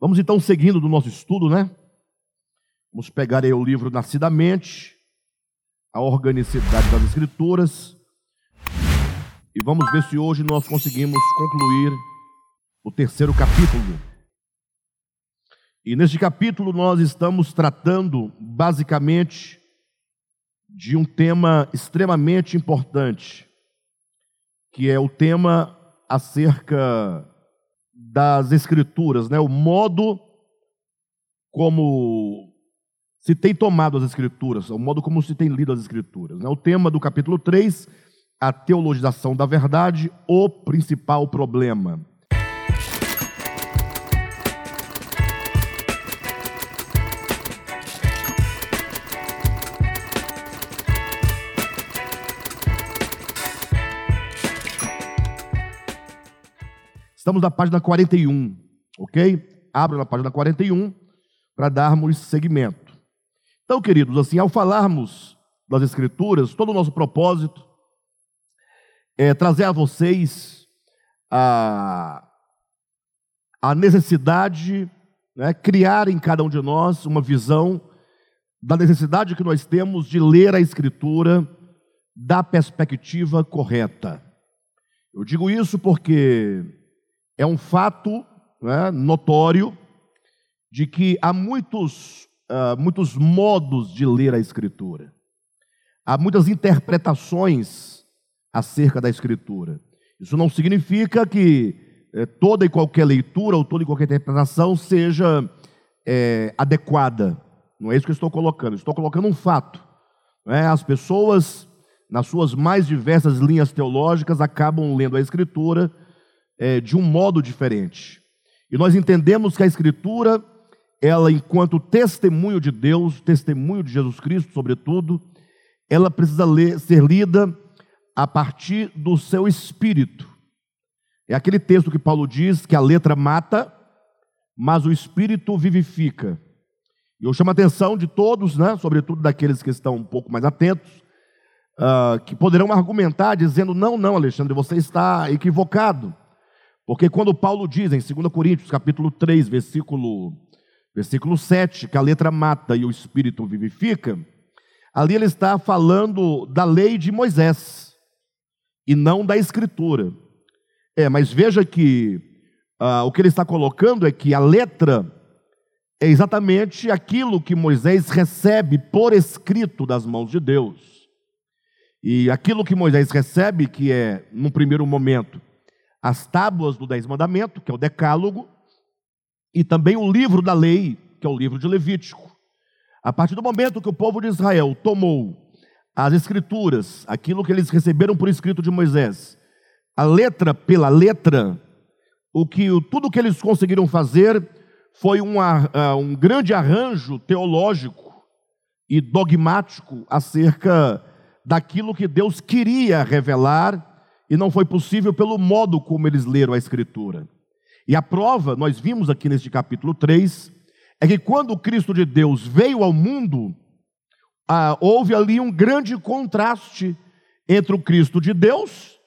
Vamos então seguindo do nosso estudo, né? Vamos pegar aí o livro Nascidamente, a organicidade das Escrituras, e vamos ver se hoje nós conseguimos concluir o terceiro capítulo. E neste capítulo nós estamos tratando basicamente de um tema extremamente importante, que é o tema acerca das Escrituras, né? o modo como se tem tomado as Escrituras, o modo como se tem lido as Escrituras. Né? O tema do capítulo 3, a teologização da verdade, o principal problema. Estamos na página 41, ok? Abra na página 41 para darmos seguimento. Então, queridos, assim, ao falarmos das Escrituras, todo o nosso propósito é trazer a vocês a, a necessidade, né, criar em cada um de nós uma visão da necessidade que nós temos de ler a Escritura da perspectiva correta. Eu digo isso porque é um fato né, notório de que há muitos, uh, muitos modos de ler a Escritura, há muitas interpretações acerca da Escritura. Isso não significa que eh, toda e qualquer leitura ou toda e qualquer interpretação seja eh, adequada. Não é isso que eu estou colocando. estou colocando um fato. É? As pessoas, nas suas mais diversas linhas teológicas, acabam lendo a Escritura é, de um modo diferente. E nós entendemos que a Escritura, ela, enquanto testemunho de Deus, testemunho de Jesus Cristo, sobretudo, ela precisa ler, ser lida a partir do seu espírito. É aquele texto que Paulo diz que a letra mata, mas o espírito vivifica. E eu chamo a atenção de todos, né, sobretudo daqueles que estão um pouco mais atentos, uh, que poderão argumentar dizendo: não, não, Alexandre, você está equivocado. Porque quando Paulo diz em 2 Coríntios, capítulo 3, versículo, versículo 7, que a letra mata e o espírito vivifica, ali ele está falando da lei de Moisés e não da escritura. É, mas veja que ah, o que ele está colocando é que a letra é exatamente aquilo que Moisés recebe por escrito das mãos de Deus. E aquilo que Moisés recebe, que é, no primeiro momento, as tábuas do Dez Mandamento, que é o Decálogo, e também o livro da lei, que é o livro de Levítico. A partir do momento que o povo de Israel tomou as escrituras, aquilo que eles receberam por escrito de Moisés, a letra pela letra, o que tudo que eles conseguiram fazer foi um, um grande arranjo teológico e dogmático acerca daquilo que Deus queria revelar e não foi possível pelo modo como eles leram a Escritura. E a prova, nós vimos aqui neste capítulo 3, é que quando o Cristo de Deus veio ao mundo, ah, houve ali um grande contraste entre o Cristo de Deus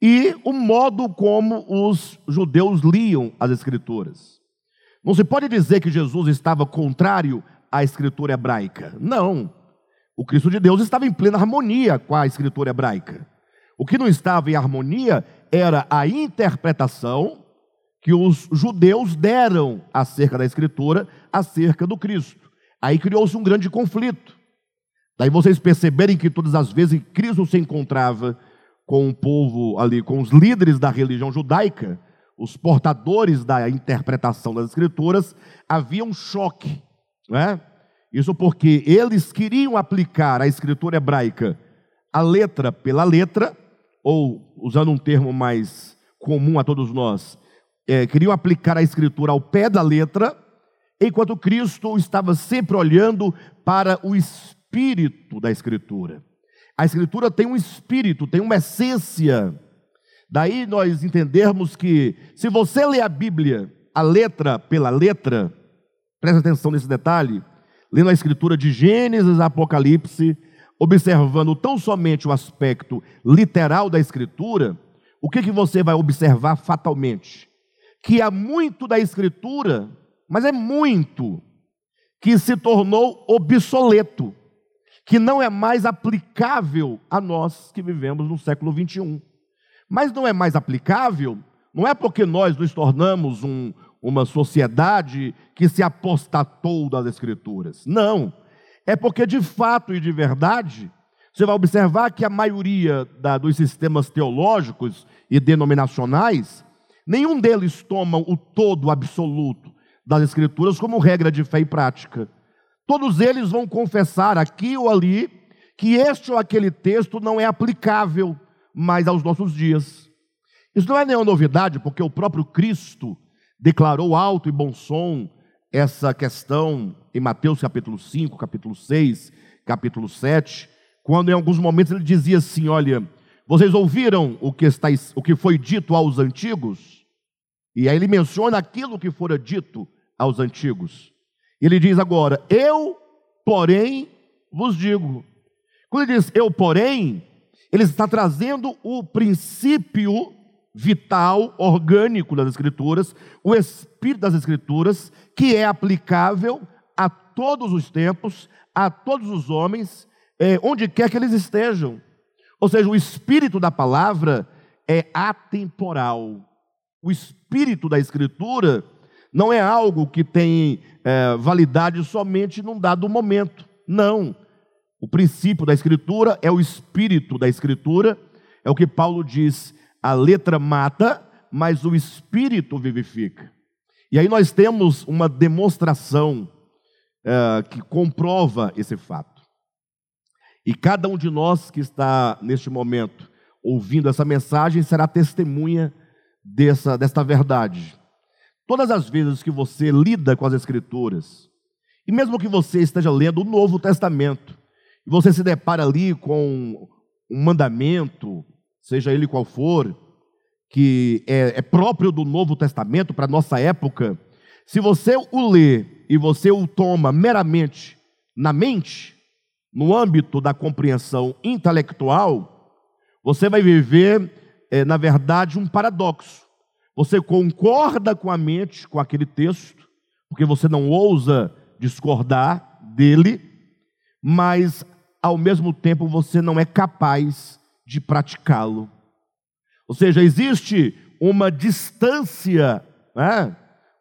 e o modo como os judeus liam as Escrituras. Não se pode dizer que Jesus estava contrário à Escritura hebraica. Não. O Cristo de Deus estava em plena harmonia com a Escritura hebraica. O que não estava em harmonia era a interpretação que os judeus deram acerca da Escritura, acerca do Cristo. Aí criou-se um grande conflito. Daí vocês perceberem que todas as vezes que Cristo se encontrava com o povo ali, com os líderes da religião judaica, os portadores da interpretação das Escrituras, havia um choque. Né? Isso porque eles queriam aplicar a Escritura hebraica, a letra pela letra, ou usando um termo mais comum a todos nós, é, queriam aplicar a escritura ao pé da letra, enquanto Cristo estava sempre olhando para o espírito da escritura. A escritura tem um espírito, tem uma essência. Daí nós entendermos que se você lê a Bíblia, a letra pela letra, presta atenção nesse detalhe, lendo a escritura de Gênesis, Apocalipse, observando tão somente o aspecto literal da Escritura, o que, que você vai observar fatalmente? Que há muito da Escritura mas é muito, que se tornou obsoleto, que não é mais aplicável a nós que vivemos no século 21. Mas não é mais aplicável, não é porque nós nos tornamos um, uma sociedade que se apostatou das Escrituras. Não. É porque, de fato e de verdade, você vai observar que a maioria da, dos sistemas teológicos e denominacionais, nenhum deles toma o todo absoluto das Escrituras como regra de fé e prática. Todos eles vão confessar aqui ou ali que este ou aquele texto não é aplicável mais aos nossos dias. Isso não é nenhuma novidade, porque o próprio Cristo declarou alto e bom som essa questão em Mateus capítulo 5, capítulo 6, capítulo 7, quando em alguns momentos ele dizia assim: Olha, vocês ouviram o que, está, o que foi dito aos antigos? E aí ele menciona aquilo que fora dito aos antigos. Ele diz agora: Eu, porém, vos digo. Quando ele diz eu, porém, ele está trazendo o princípio vital, orgânico das Escrituras, o espírito das Escrituras, que é aplicável a todos os tempos, a todos os homens, é, onde quer que eles estejam. Ou seja, o espírito da palavra é atemporal. O espírito da Escritura não é algo que tem é, validade somente num dado momento. Não. O princípio da Escritura é o espírito da Escritura, é o que Paulo diz a letra mata, mas o espírito vivifica. E aí nós temos uma demonstração é, que comprova esse fato. E cada um de nós que está neste momento ouvindo essa mensagem será testemunha dessa, desta verdade. Todas as vezes que você lida com as Escrituras, e mesmo que você esteja lendo o Novo Testamento, e você se depara ali com um mandamento, seja ele qual for, que é, é próprio do Novo Testamento para a nossa época, se você o lê e você o toma meramente na mente, no âmbito da compreensão intelectual, você vai viver, é, na verdade, um paradoxo. Você concorda com a mente, com aquele texto, porque você não ousa discordar dele, mas ao mesmo tempo você não é capaz de praticá-lo. Ou seja, existe uma distância, né?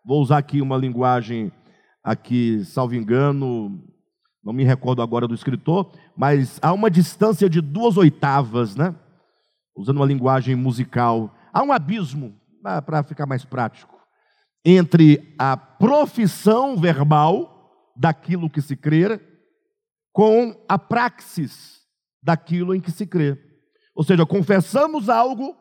Vou usar aqui uma linguagem, aqui, salvo engano, não me recordo agora do escritor, mas há uma distância de duas oitavas, né? usando uma linguagem musical, há um abismo, para ficar mais prático, entre a profissão verbal daquilo que se crê com a praxis daquilo em que se crê. Ou seja, confessamos algo,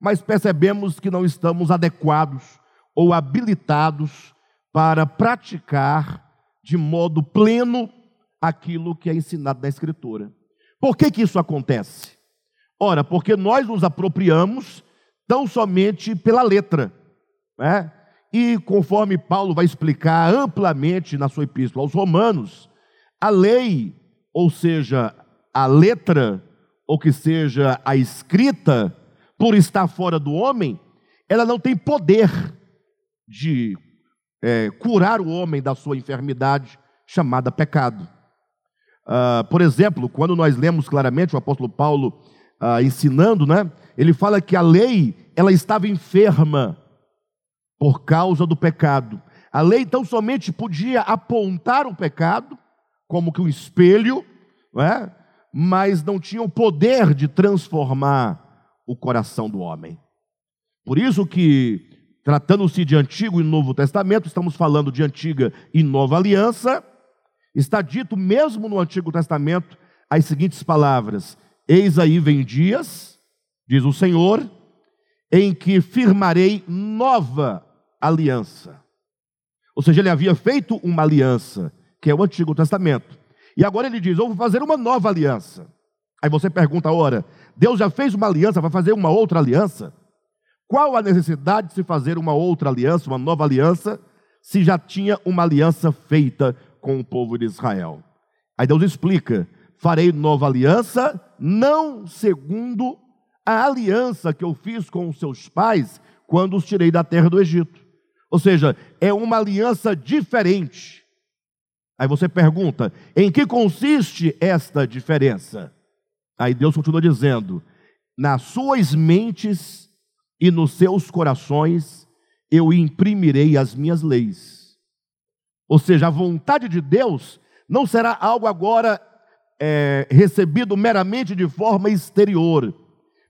mas percebemos que não estamos adequados ou habilitados para praticar de modo pleno aquilo que é ensinado na Escritura. Por que, que isso acontece? Ora, porque nós nos apropriamos tão somente pela letra, né? E conforme Paulo vai explicar amplamente na sua epístola aos Romanos, a lei, ou seja, a letra, ou que seja a escrita, por estar fora do homem, ela não tem poder de é, curar o homem da sua enfermidade chamada pecado. Uh, por exemplo, quando nós lemos claramente o apóstolo Paulo uh, ensinando, né, ele fala que a lei ela estava enferma por causa do pecado. A lei então somente podia apontar o pecado como que um espelho, não é? mas não tinham poder de transformar o coração do homem. Por isso que, tratando-se de Antigo e Novo Testamento, estamos falando de Antiga e Nova Aliança, está dito mesmo no Antigo Testamento as seguintes palavras: Eis aí vem dias, diz o Senhor, em que firmarei nova aliança. Ou seja, ele havia feito uma aliança, que é o Antigo Testamento. E agora ele diz: Eu vou fazer uma nova aliança. Aí você pergunta, ora, Deus já fez uma aliança, vai fazer uma outra aliança? Qual a necessidade de se fazer uma outra aliança, uma nova aliança, se já tinha uma aliança feita com o povo de Israel? Aí Deus explica: farei nova aliança, não segundo a aliança que eu fiz com os seus pais quando os tirei da terra do Egito. Ou seja, é uma aliança diferente. Aí você pergunta: em que consiste esta diferença? Aí Deus continua dizendo: nas suas mentes e nos seus corações eu imprimirei as minhas leis. Ou seja, a vontade de Deus não será algo agora é, recebido meramente de forma exterior,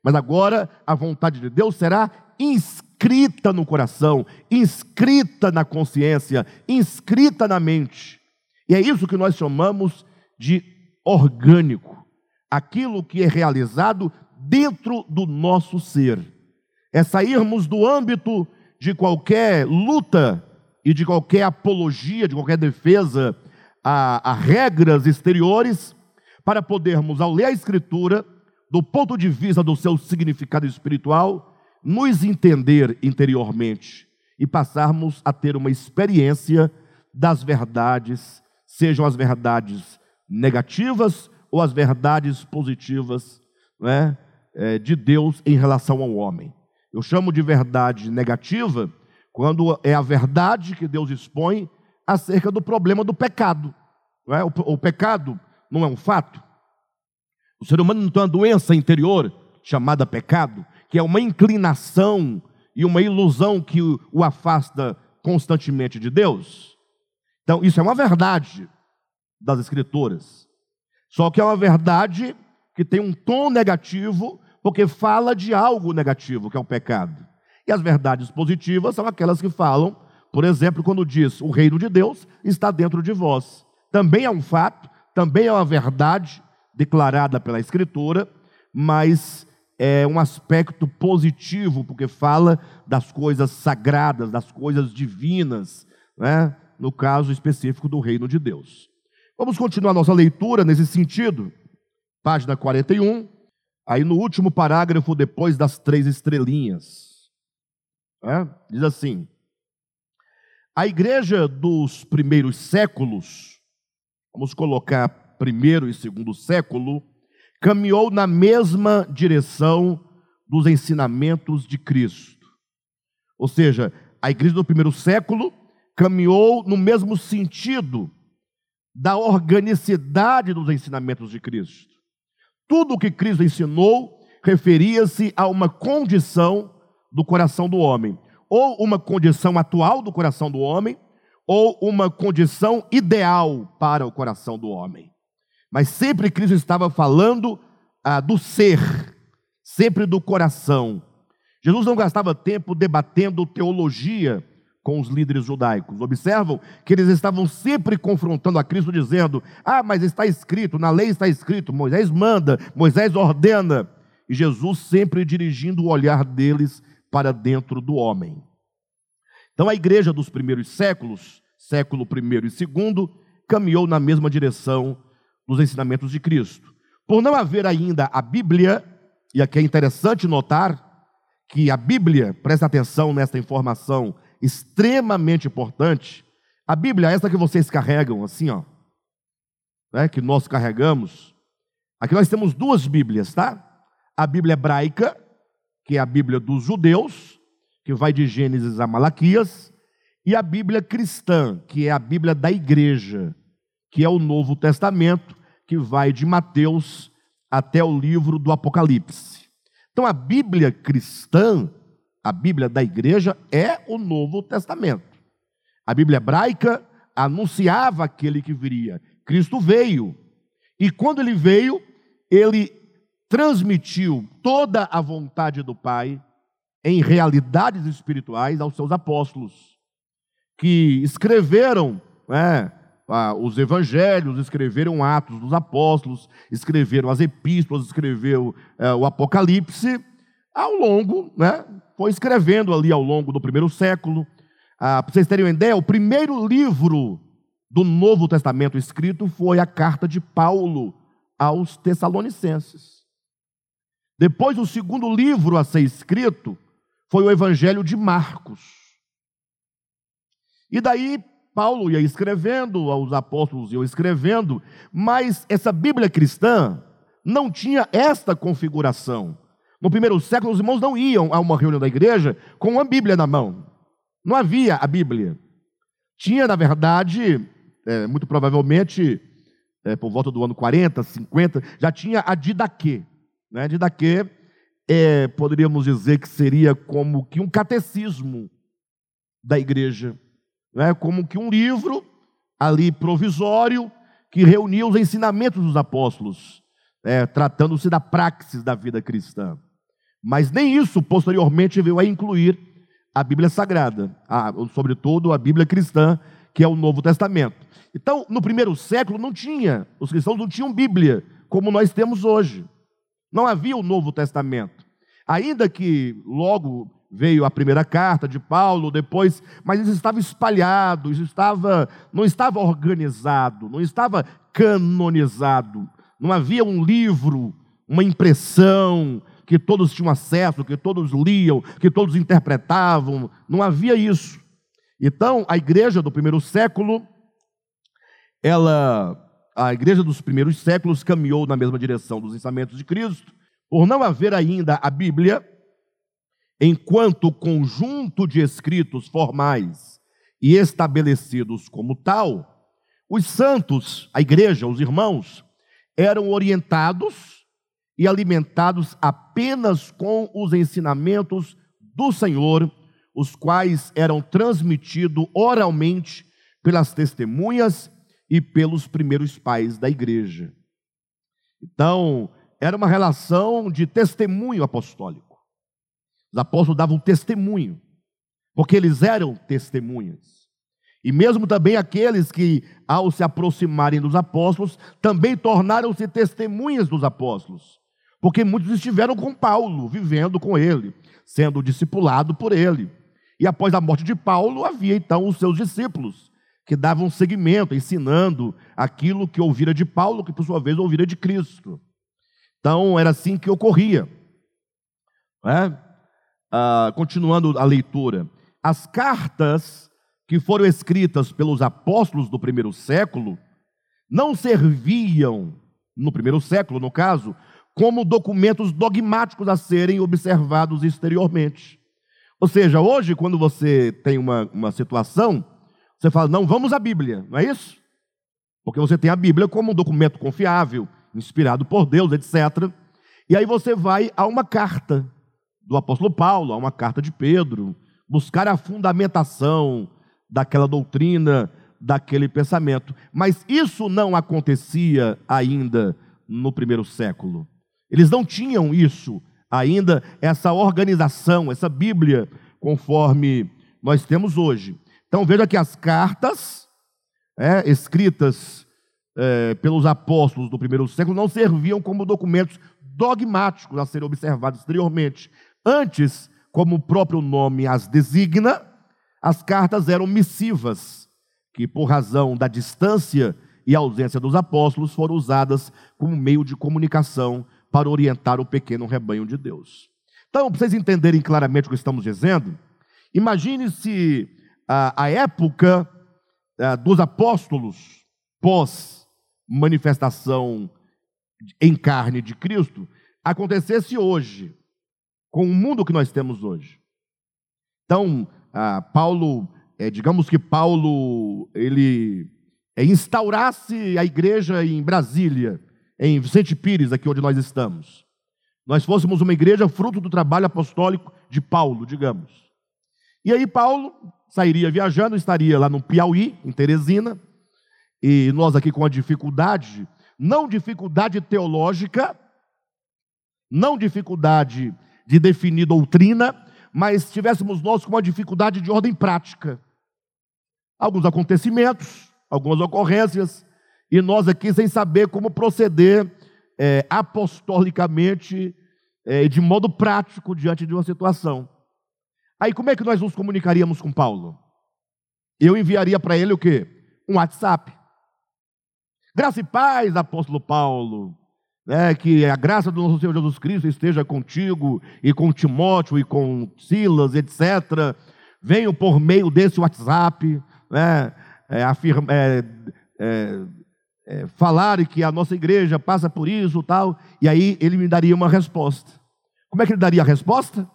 mas agora a vontade de Deus será inscrita no coração, inscrita na consciência, inscrita na mente. E é isso que nós chamamos de orgânico, aquilo que é realizado dentro do nosso ser. É sairmos do âmbito de qualquer luta e de qualquer apologia, de qualquer defesa a, a regras exteriores, para podermos, ao ler a Escritura, do ponto de vista do seu significado espiritual, nos entender interiormente e passarmos a ter uma experiência das verdades, sejam as verdades negativas ou as verdades positivas né, de Deus em relação ao homem. Eu chamo de verdade negativa quando é a verdade que Deus expõe acerca do problema do pecado. É? o, o pecado não é um fato. O ser humano não tem uma doença interior chamada pecado, que é uma inclinação e uma ilusão que o, o afasta constantemente de Deus. Então, isso é uma verdade das Escrituras. Só que é uma verdade que tem um tom negativo, porque fala de algo negativo, que é o pecado. E as verdades positivas são aquelas que falam, por exemplo, quando diz: o reino de Deus está dentro de vós. Também é um fato, também é uma verdade declarada pela Escritura, mas é um aspecto positivo, porque fala das coisas sagradas, das coisas divinas, né? no caso específico do reino de Deus. Vamos continuar nossa leitura nesse sentido, página 41, aí no último parágrafo, depois das três estrelinhas. Né? Diz assim: A igreja dos primeiros séculos, vamos colocar primeiro e segundo século, caminhou na mesma direção dos ensinamentos de Cristo. Ou seja, a igreja do primeiro século caminhou no mesmo sentido da organicidade dos ensinamentos de Cristo. Tudo o que Cristo ensinou referia-se a uma condição do coração do homem, ou uma condição atual do coração do homem, ou uma condição ideal para o coração do homem. Mas sempre Cristo estava falando ah, do ser, sempre do coração. Jesus não gastava tempo debatendo teologia com os líderes judaicos. Observam que eles estavam sempre confrontando a Cristo, dizendo: Ah, mas está escrito, na lei está escrito, Moisés manda, Moisés ordena. E Jesus sempre dirigindo o olhar deles para dentro do homem. Então a igreja dos primeiros séculos, século I e segundo, caminhou na mesma direção dos ensinamentos de Cristo. Por não haver ainda a Bíblia, e aqui é interessante notar que a Bíblia, presta atenção nesta informação extremamente importante, a Bíblia, essa que vocês carregam, assim, ó, né, que nós carregamos, aqui nós temos duas Bíblias, tá? A Bíblia hebraica, que é a Bíblia dos judeus, que vai de Gênesis a Malaquias, e a Bíblia cristã, que é a Bíblia da igreja, que é o Novo Testamento, que vai de Mateus até o livro do Apocalipse. Então a Bíblia cristã, a Bíblia da igreja, é o Novo Testamento. A Bíblia hebraica anunciava aquele que viria. Cristo veio. E quando ele veio, ele transmitiu toda a vontade do Pai em realidades espirituais aos seus apóstolos, que escreveram né, os evangelhos, escreveram Atos dos Apóstolos, escreveram as epístolas, escreveu é, o Apocalipse, ao longo, né, foi escrevendo ali ao longo do primeiro século. Ah, Para vocês terem uma ideia, o primeiro livro do Novo Testamento escrito foi a carta de Paulo aos Tessalonicenses. Depois, o segundo livro a ser escrito foi o Evangelho de Marcos. E daí, Paulo ia escrevendo, os apóstolos iam escrevendo, mas essa Bíblia cristã não tinha esta configuração. No primeiro século, os irmãos não iam a uma reunião da igreja com uma Bíblia na mão. Não havia a Bíblia. Tinha, na verdade, é, muito provavelmente, é, por volta do ano 40, 50, já tinha a Didaquê. Né? Didaquê, é, poderíamos dizer que seria como que um catecismo da igreja. Né? Como que um livro ali provisório que reunia os ensinamentos dos apóstolos, é, tratando-se da praxis da vida cristã. Mas nem isso posteriormente veio a incluir a Bíblia Sagrada, a, sobretudo a Bíblia cristã, que é o Novo Testamento. Então, no primeiro século não tinha, os cristãos não tinham Bíblia, como nós temos hoje. Não havia o Novo Testamento. Ainda que logo veio a primeira carta de Paulo, depois, mas isso estava espalhado, isso estava, não estava organizado, não estava canonizado. Não havia um livro, uma impressão, que todos tinham acesso, que todos liam, que todos interpretavam. Não havia isso. Então, a igreja do primeiro século, ela, a igreja dos primeiros séculos caminhou na mesma direção dos ensinamentos de Cristo, por não haver ainda a Bíblia, enquanto conjunto de escritos formais e estabelecidos como tal, os santos, a igreja, os irmãos, eram orientados e alimentados apenas com os ensinamentos do Senhor, os quais eram transmitidos oralmente pelas testemunhas e pelos primeiros pais da igreja. Então, era uma relação de testemunho apostólico. Os apóstolos davam testemunho, porque eles eram testemunhas. E mesmo também aqueles que, ao se aproximarem dos apóstolos, também tornaram-se testemunhas dos apóstolos. Porque muitos estiveram com Paulo, vivendo com ele, sendo discipulado por ele. E após a morte de Paulo, havia então os seus discípulos, que davam seguimento, ensinando aquilo que ouvira de Paulo, que por sua vez ouvira de Cristo. Então, era assim que ocorria. É? Ah, continuando a leitura. As cartas que foram escritas pelos apóstolos do primeiro século não serviam, no primeiro século, no caso, como documentos dogmáticos a serem observados exteriormente. Ou seja, hoje, quando você tem uma, uma situação, você fala, não, vamos à Bíblia, não é isso? Porque você tem a Bíblia como um documento confiável, inspirado por Deus, etc. E aí você vai a uma carta do apóstolo Paulo, a uma carta de Pedro, buscar a fundamentação daquela doutrina, daquele pensamento. Mas isso não acontecia ainda no primeiro século. Eles não tinham isso ainda, essa organização, essa Bíblia, conforme nós temos hoje. Então veja que as cartas é, escritas é, pelos apóstolos do primeiro século não serviam como documentos dogmáticos a serem observados exteriormente. Antes, como o próprio nome as designa, as cartas eram missivas, que por razão da distância e ausência dos apóstolos foram usadas como meio de comunicação para orientar o pequeno rebanho de Deus. Então, para vocês entenderem claramente o que estamos dizendo, imagine se a, a época a, dos apóstolos pós manifestação em carne de Cristo acontecesse hoje, com o mundo que nós temos hoje. Então, Paulo, é, digamos que Paulo, ele é, instaurasse a igreja em Brasília, em Vicente Pires, aqui onde nós estamos, nós fôssemos uma igreja fruto do trabalho apostólico de Paulo, digamos. E aí Paulo sairia viajando, estaria lá no Piauí, em Teresina, e nós aqui com a dificuldade, não dificuldade teológica, não dificuldade de definir doutrina, mas tivéssemos nós com uma dificuldade de ordem prática. Alguns acontecimentos, algumas ocorrências, e nós aqui sem saber como proceder é, apostolicamente, é, de modo prático, diante de uma situação. Aí como é que nós nos comunicaríamos com Paulo? Eu enviaria para ele o quê? Um WhatsApp. Graça e paz, apóstolo Paulo. Né, que a graça do nosso Senhor Jesus Cristo esteja contigo e com Timóteo e com Silas, etc. Venho por meio desse WhatsApp né, é, afirma, é, é, é, falar que a nossa igreja passa por isso tal, e aí ele me daria uma resposta. Como é que ele daria a resposta?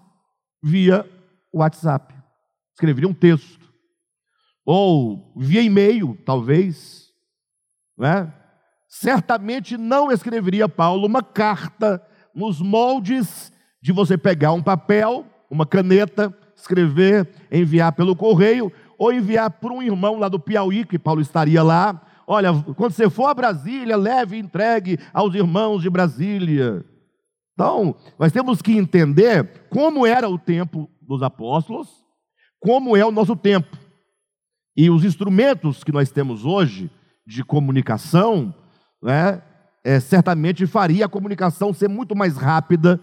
Via WhatsApp. escreveria um texto. Ou via e-mail, talvez. Né? Certamente não escreveria Paulo uma carta nos moldes de você pegar um papel, uma caneta, escrever, enviar pelo correio, ou enviar para um irmão lá do Piauí, que Paulo estaria lá. Olha, quando você for a Brasília, leve e entregue aos irmãos de Brasília. Então, nós temos que entender como era o tempo dos apóstolos, como é o nosso tempo. E os instrumentos que nós temos hoje de comunicação, né, é, certamente faria a comunicação ser muito mais rápida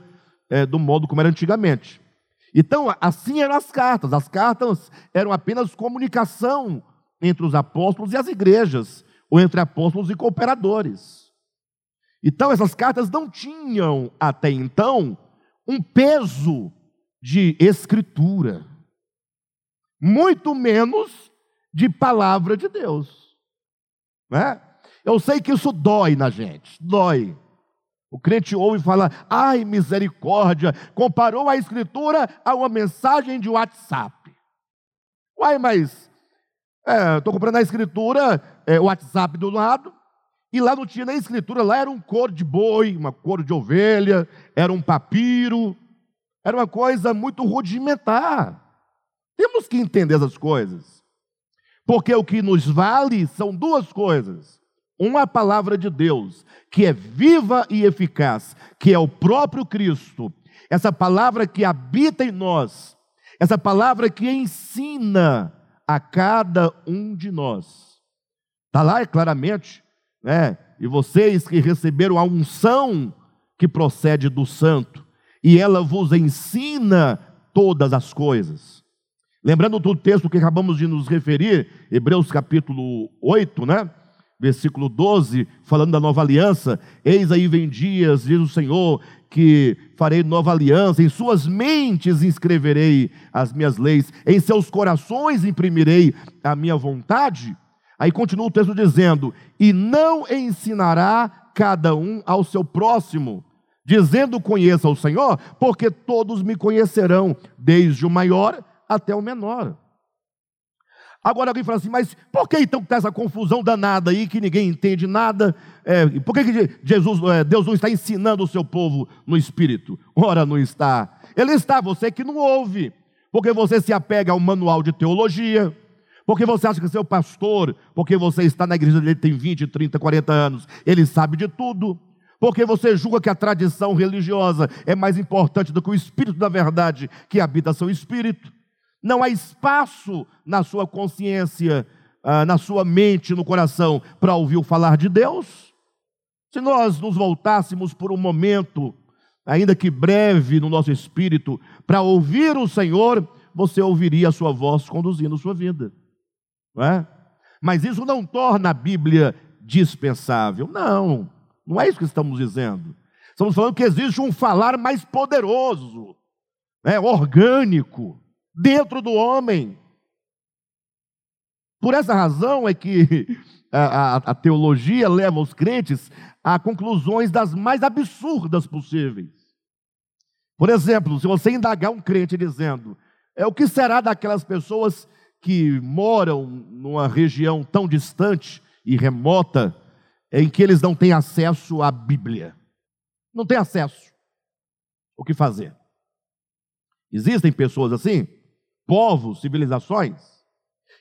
é, do modo como era antigamente. Então, assim eram as cartas. As cartas eram apenas comunicação entre os apóstolos e as igrejas, ou entre apóstolos e cooperadores. Então, essas cartas não tinham, até então, um peso de escritura, muito menos de palavra de Deus. Né? Eu sei que isso dói na gente, dói. O crente ouve e fala, ai misericórdia, comparou a escritura a uma mensagem de WhatsApp. Uai, mas estou é, comprando a escritura, é, o WhatsApp do lado, e lá não tinha nem escritura, lá era um couro de boi, uma couro de ovelha, era um papiro, era uma coisa muito rudimentar. Temos que entender essas coisas. Porque o que nos vale são duas coisas uma palavra de Deus que é viva e eficaz, que é o próprio Cristo, essa palavra que habita em nós, essa palavra que ensina a cada um de nós. Está lá é claramente, né? E vocês que receberam a unção que procede do Santo, e ela vos ensina todas as coisas. Lembrando do texto que acabamos de nos referir, Hebreus capítulo 8, né? versículo 12, falando da nova aliança: Eis aí vem dias, diz o Senhor, que farei nova aliança, em suas mentes inscreverei as minhas leis, em seus corações imprimirei a minha vontade. Aí continua o texto dizendo: E não ensinará cada um ao seu próximo, dizendo: Conheça o Senhor, porque todos me conhecerão, desde o maior até o menor. Agora alguém fala assim, mas por que então está essa confusão danada aí, que ninguém entende nada? É, por que, que Jesus, é, Deus não está ensinando o seu povo no Espírito? Ora, não está. Ele está, você que não ouve, porque você se apega ao manual de teologia, porque você acha que seu pastor, porque você está na igreja dele tem 20, 30, 40 anos, ele sabe de tudo. Porque você julga que a tradição religiosa é mais importante do que o Espírito da verdade que habita seu espírito. Não há espaço na sua consciência, ah, na sua mente, no coração, para ouvir falar de Deus. Se nós nos voltássemos por um momento, ainda que breve no nosso espírito, para ouvir o Senhor, você ouviria a sua voz conduzindo sua vida. Não é? Mas isso não torna a Bíblia dispensável. Não, não é isso que estamos dizendo. Estamos falando que existe um falar mais poderoso, é orgânico, dentro do homem. Por essa razão é que a, a, a, teologia leva os crentes a conclusões das mais absurdas possíveis. Por exemplo, se você indagar um crente dizendo, é o que será daquelas pessoas que moram numa região tão distante e remota em que eles não têm acesso à Bíblia? Não têm acesso. O que fazer? Existem pessoas assim? Povos, civilizações,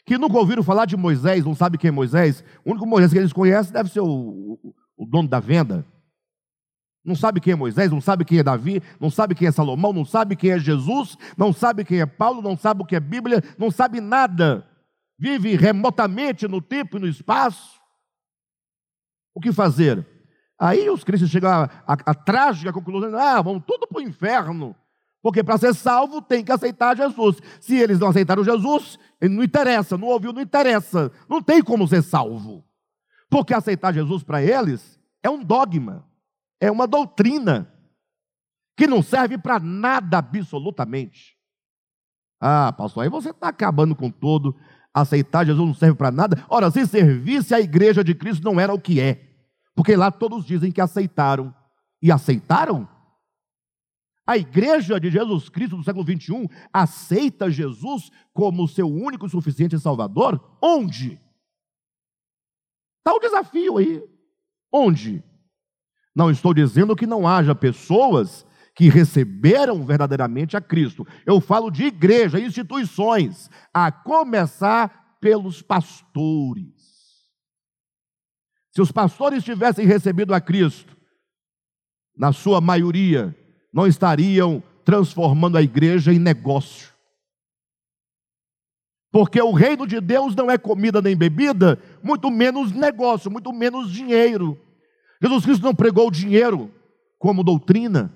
que nunca ouviram falar de Moisés, não sabe quem é Moisés. O único Moisés que eles conhecem deve ser o, o, o dono da venda. Não sabe quem é Moisés, não sabe quem é Davi, não sabe quem é Salomão, não sabe quem é Jesus, não sabe quem é Paulo, não sabe o que é Bíblia, não sabe nada. Vive remotamente no tempo e no espaço. O que fazer? Aí os cristãos chegam à, à, à trágica conclusão: ah, vão tudo para o inferno. Porque para ser salvo tem que aceitar Jesus. Se eles não aceitaram Jesus, não interessa, não ouviu, não interessa. Não tem como ser salvo. Porque aceitar Jesus para eles é um dogma, é uma doutrina que não serve para nada absolutamente. Ah, pastor, aí você está acabando com todo. Aceitar Jesus não serve para nada. Ora, se servisse a igreja de Cristo não era o que é. Porque lá todos dizem que aceitaram. E aceitaram? A igreja de Jesus Cristo do século 21 aceita Jesus como seu único e suficiente Salvador? Onde? Está o desafio aí. Onde? Não estou dizendo que não haja pessoas que receberam verdadeiramente a Cristo. Eu falo de igreja, instituições, a começar pelos pastores. Se os pastores tivessem recebido a Cristo, na sua maioria, não estariam transformando a igreja em negócio. Porque o reino de Deus não é comida nem bebida, muito menos negócio, muito menos dinheiro. Jesus Cristo não pregou o dinheiro como doutrina.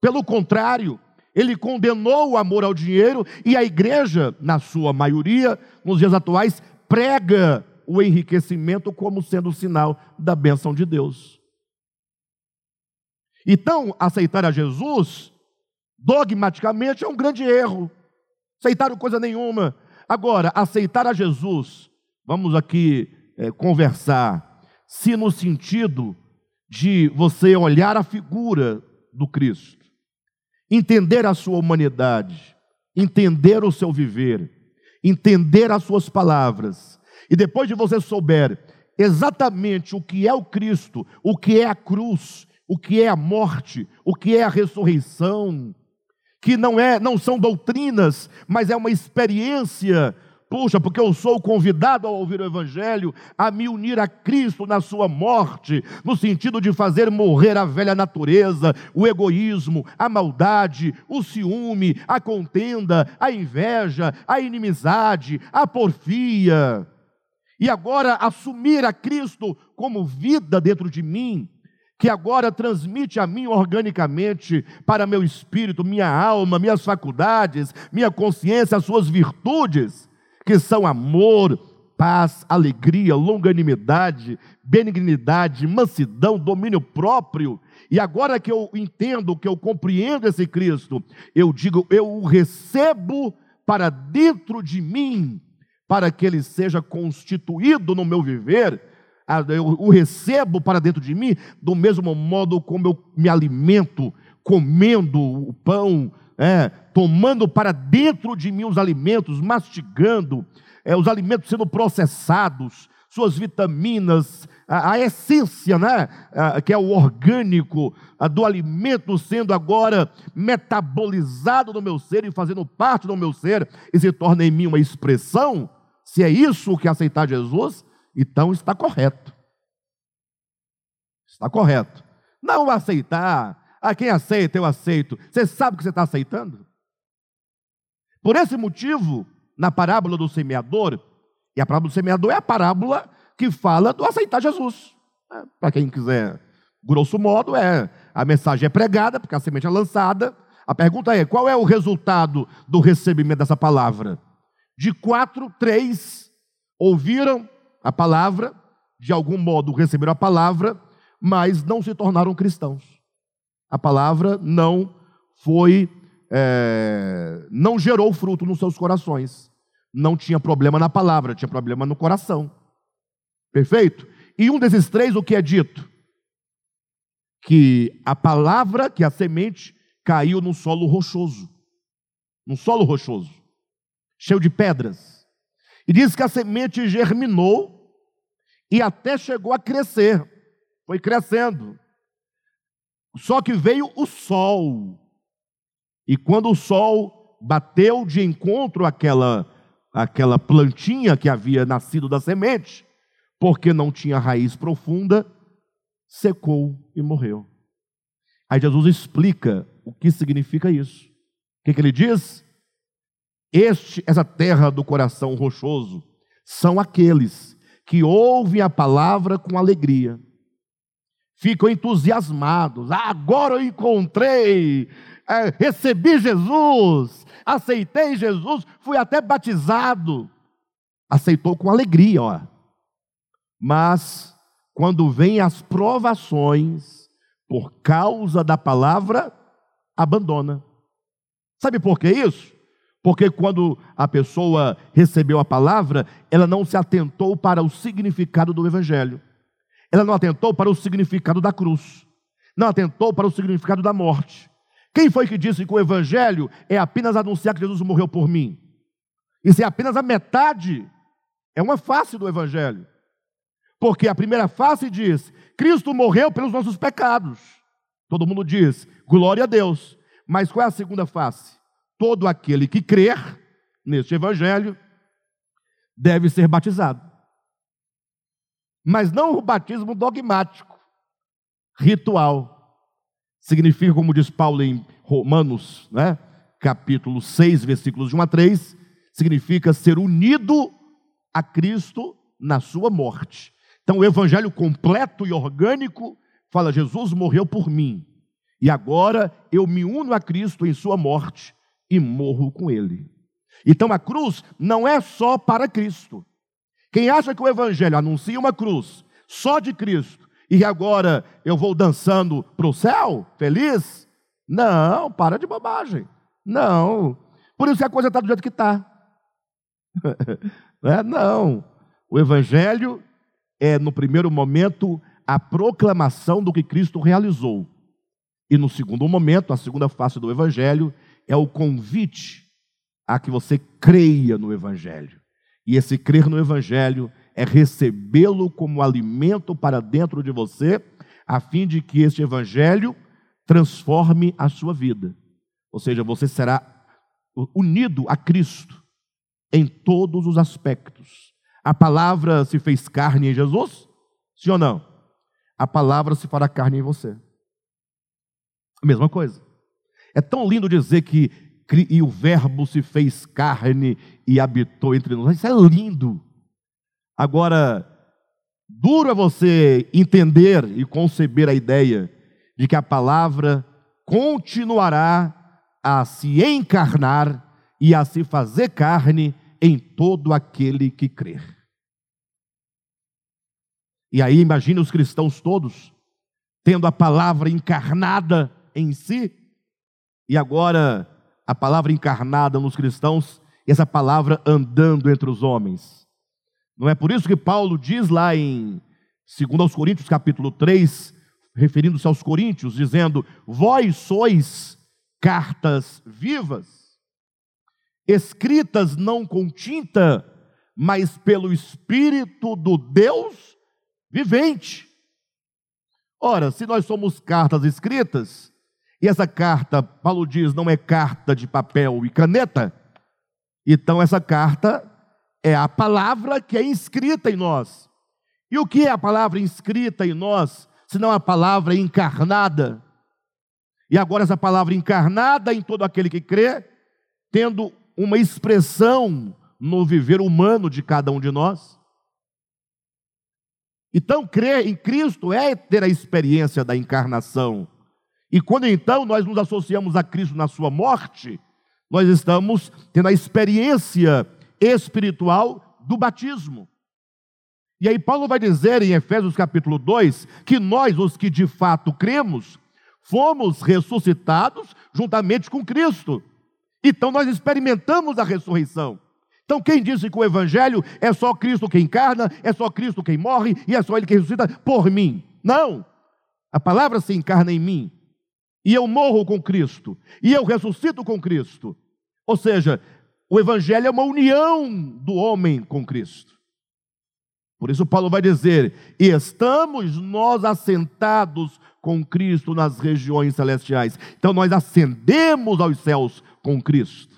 Pelo contrário, ele condenou o amor ao dinheiro e a igreja, na sua maioria, nos dias atuais, prega o enriquecimento como sendo o sinal da bênção de Deus. Então, aceitar a Jesus dogmaticamente é um grande erro. Aceitaram coisa nenhuma. Agora, aceitar a Jesus, vamos aqui é, conversar, se no sentido de você olhar a figura do Cristo, entender a sua humanidade, entender o seu viver, entender as suas palavras, e depois de você souber exatamente o que é o Cristo, o que é a cruz, o que é a morte, o que é a ressurreição, que não é, não são doutrinas, mas é uma experiência. Puxa, porque eu sou convidado a ouvir o Evangelho, a me unir a Cristo na sua morte, no sentido de fazer morrer a velha natureza, o egoísmo, a maldade, o ciúme, a contenda, a inveja, a inimizade, a porfia. E agora assumir a Cristo como vida dentro de mim, que agora transmite a mim organicamente para meu espírito, minha alma, minhas faculdades, minha consciência, as suas virtudes, que são amor, paz, alegria, longanimidade, benignidade, mansidão, domínio próprio. E agora que eu entendo, que eu compreendo esse Cristo, eu digo, eu o recebo para dentro de mim, para que ele seja constituído no meu viver eu o recebo para dentro de mim, do mesmo modo como eu me alimento, comendo o pão, é, tomando para dentro de mim os alimentos, mastigando, é, os alimentos sendo processados, suas vitaminas, a, a essência, né, a, que é o orgânico do alimento sendo agora metabolizado no meu ser e fazendo parte do meu ser e se torna em mim uma expressão. Se é isso que aceitar Jesus, então está correto. Está correto. Não aceitar. A quem aceita, eu aceito. Você sabe o que você está aceitando? Por esse motivo, na parábola do semeador, e a parábola do semeador é a parábola que fala do aceitar Jesus. É, Para quem quiser, grosso modo, é a mensagem é pregada, porque a semente é lançada. A pergunta é: qual é o resultado do recebimento dessa palavra? De quatro, três ouviram, a palavra, de algum modo receberam a palavra, mas não se tornaram cristãos. A palavra não foi, é, não gerou fruto nos seus corações. Não tinha problema na palavra, tinha problema no coração. Perfeito? E um desses três, o que é dito? Que a palavra, que a semente, caiu num solo rochoso. Num solo rochoso, cheio de pedras. E diz que a semente germinou e até chegou a crescer. Foi crescendo. Só que veio o sol. E quando o sol bateu de encontro àquela, àquela plantinha que havia nascido da semente, porque não tinha raiz profunda, secou e morreu. Aí Jesus explica o que significa isso. O que, que ele diz? Este, essa terra do coração rochoso são aqueles que ouvem a palavra com alegria, ficam entusiasmados. Ah, agora eu encontrei, é, recebi Jesus, aceitei Jesus, fui até batizado. Aceitou com alegria, ó. Mas quando vêm as provações por causa da palavra, abandona. Sabe por que isso? Porque quando a pessoa recebeu a palavra, ela não se atentou para o significado do Evangelho. Ela não atentou para o significado da cruz. Não atentou para o significado da morte. Quem foi que disse que o Evangelho é apenas anunciar que Jesus morreu por mim? Isso é apenas a metade, é uma face do Evangelho. Porque a primeira face diz: Cristo morreu pelos nossos pecados. Todo mundo diz, glória a Deus. Mas qual é a segunda face? Todo aquele que crer neste Evangelho deve ser batizado. Mas não o batismo dogmático, ritual. Significa, como diz Paulo em Romanos, né, capítulo 6, versículos de 1 a 3, significa ser unido a Cristo na sua morte. Então, o evangelho completo e orgânico fala: Jesus morreu por mim, e agora eu me uno a Cristo em sua morte e morro com ele. Então, a cruz não é só para Cristo. Quem acha que o evangelho anuncia uma cruz só de Cristo e agora eu vou dançando para o céu, feliz? Não, para de bobagem. Não. Por isso que a coisa está do jeito que está. não, é? não. O evangelho é, no primeiro momento, a proclamação do que Cristo realizou. E no segundo momento, a segunda face do Evangelho, é o convite a que você creia no Evangelho. E esse crer no Evangelho é recebê-lo como alimento para dentro de você, a fim de que este Evangelho transforme a sua vida. Ou seja, você será unido a Cristo em todos os aspectos. A palavra se fez carne em Jesus? Sim ou não? A palavra se fará carne em você. A mesma coisa. É tão lindo dizer que e o Verbo se fez carne e habitou entre nós. Isso é lindo. Agora, duro é você entender e conceber a ideia de que a palavra continuará a se encarnar e a se fazer carne em todo aquele que crer. E aí imagine os cristãos todos tendo a palavra encarnada em si, e agora a palavra encarnada nos cristãos, e essa palavra andando entre os homens. Não é por isso que Paulo diz lá em 2 Coríntios capítulo 3, referindo-se aos coríntios, dizendo: Vós sois cartas vivas, escritas não com tinta, mas pelo Espírito do Deus vivente. Ora, se nós somos cartas escritas, e essa carta, Paulo diz, não é carta de papel e caneta, então essa carta é a palavra que é inscrita em nós. E o que é a palavra inscrita em nós, se não a palavra encarnada? E agora essa palavra encarnada em todo aquele que crê, tendo uma expressão no viver humano de cada um de nós. Então, crer em Cristo é ter a experiência da encarnação. E quando então nós nos associamos a Cristo na sua morte, nós estamos tendo a experiência espiritual do batismo. E aí Paulo vai dizer em Efésios capítulo 2 que nós, os que de fato cremos, fomos ressuscitados juntamente com Cristo. Então nós experimentamos a ressurreição. Então, quem disse que o Evangelho é só Cristo quem encarna, é só Cristo quem morre e é só Ele que ressuscita por mim? Não. A palavra se encarna em mim. E eu morro com Cristo. E eu ressuscito com Cristo. Ou seja, o Evangelho é uma união do homem com Cristo. Por isso, Paulo vai dizer: estamos nós assentados com Cristo nas regiões celestiais. Então, nós ascendemos aos céus com Cristo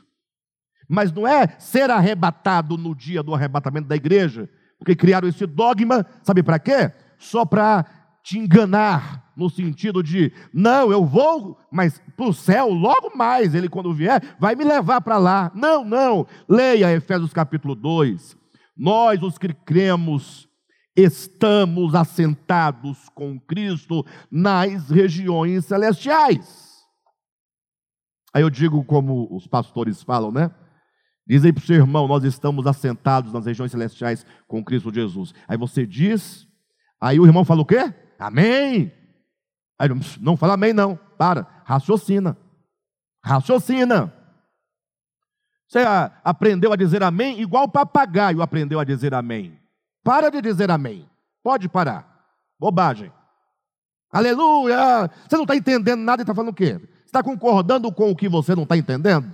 mas não é ser arrebatado no dia do arrebatamento da igreja, porque criaram esse dogma, sabe para quê? Só para te enganar, no sentido de, não, eu vou, mas para o céu, logo mais, ele quando vier, vai me levar para lá. Não, não, leia Efésios capítulo 2. Nós, os que cremos, estamos assentados com Cristo nas regiões celestiais. Aí eu digo como os pastores falam, né? Diz aí para o seu irmão: Nós estamos assentados nas regiões celestiais com Cristo Jesus. Aí você diz, aí o irmão fala o quê? Amém. Aí não fala amém, não. Para, raciocina. Raciocina. Você aprendeu a dizer amém igual o papagaio aprendeu a dizer amém. Para de dizer amém. Pode parar. Bobagem. Aleluia! Você não está entendendo nada e está falando o quê? Está concordando com o que você não está entendendo?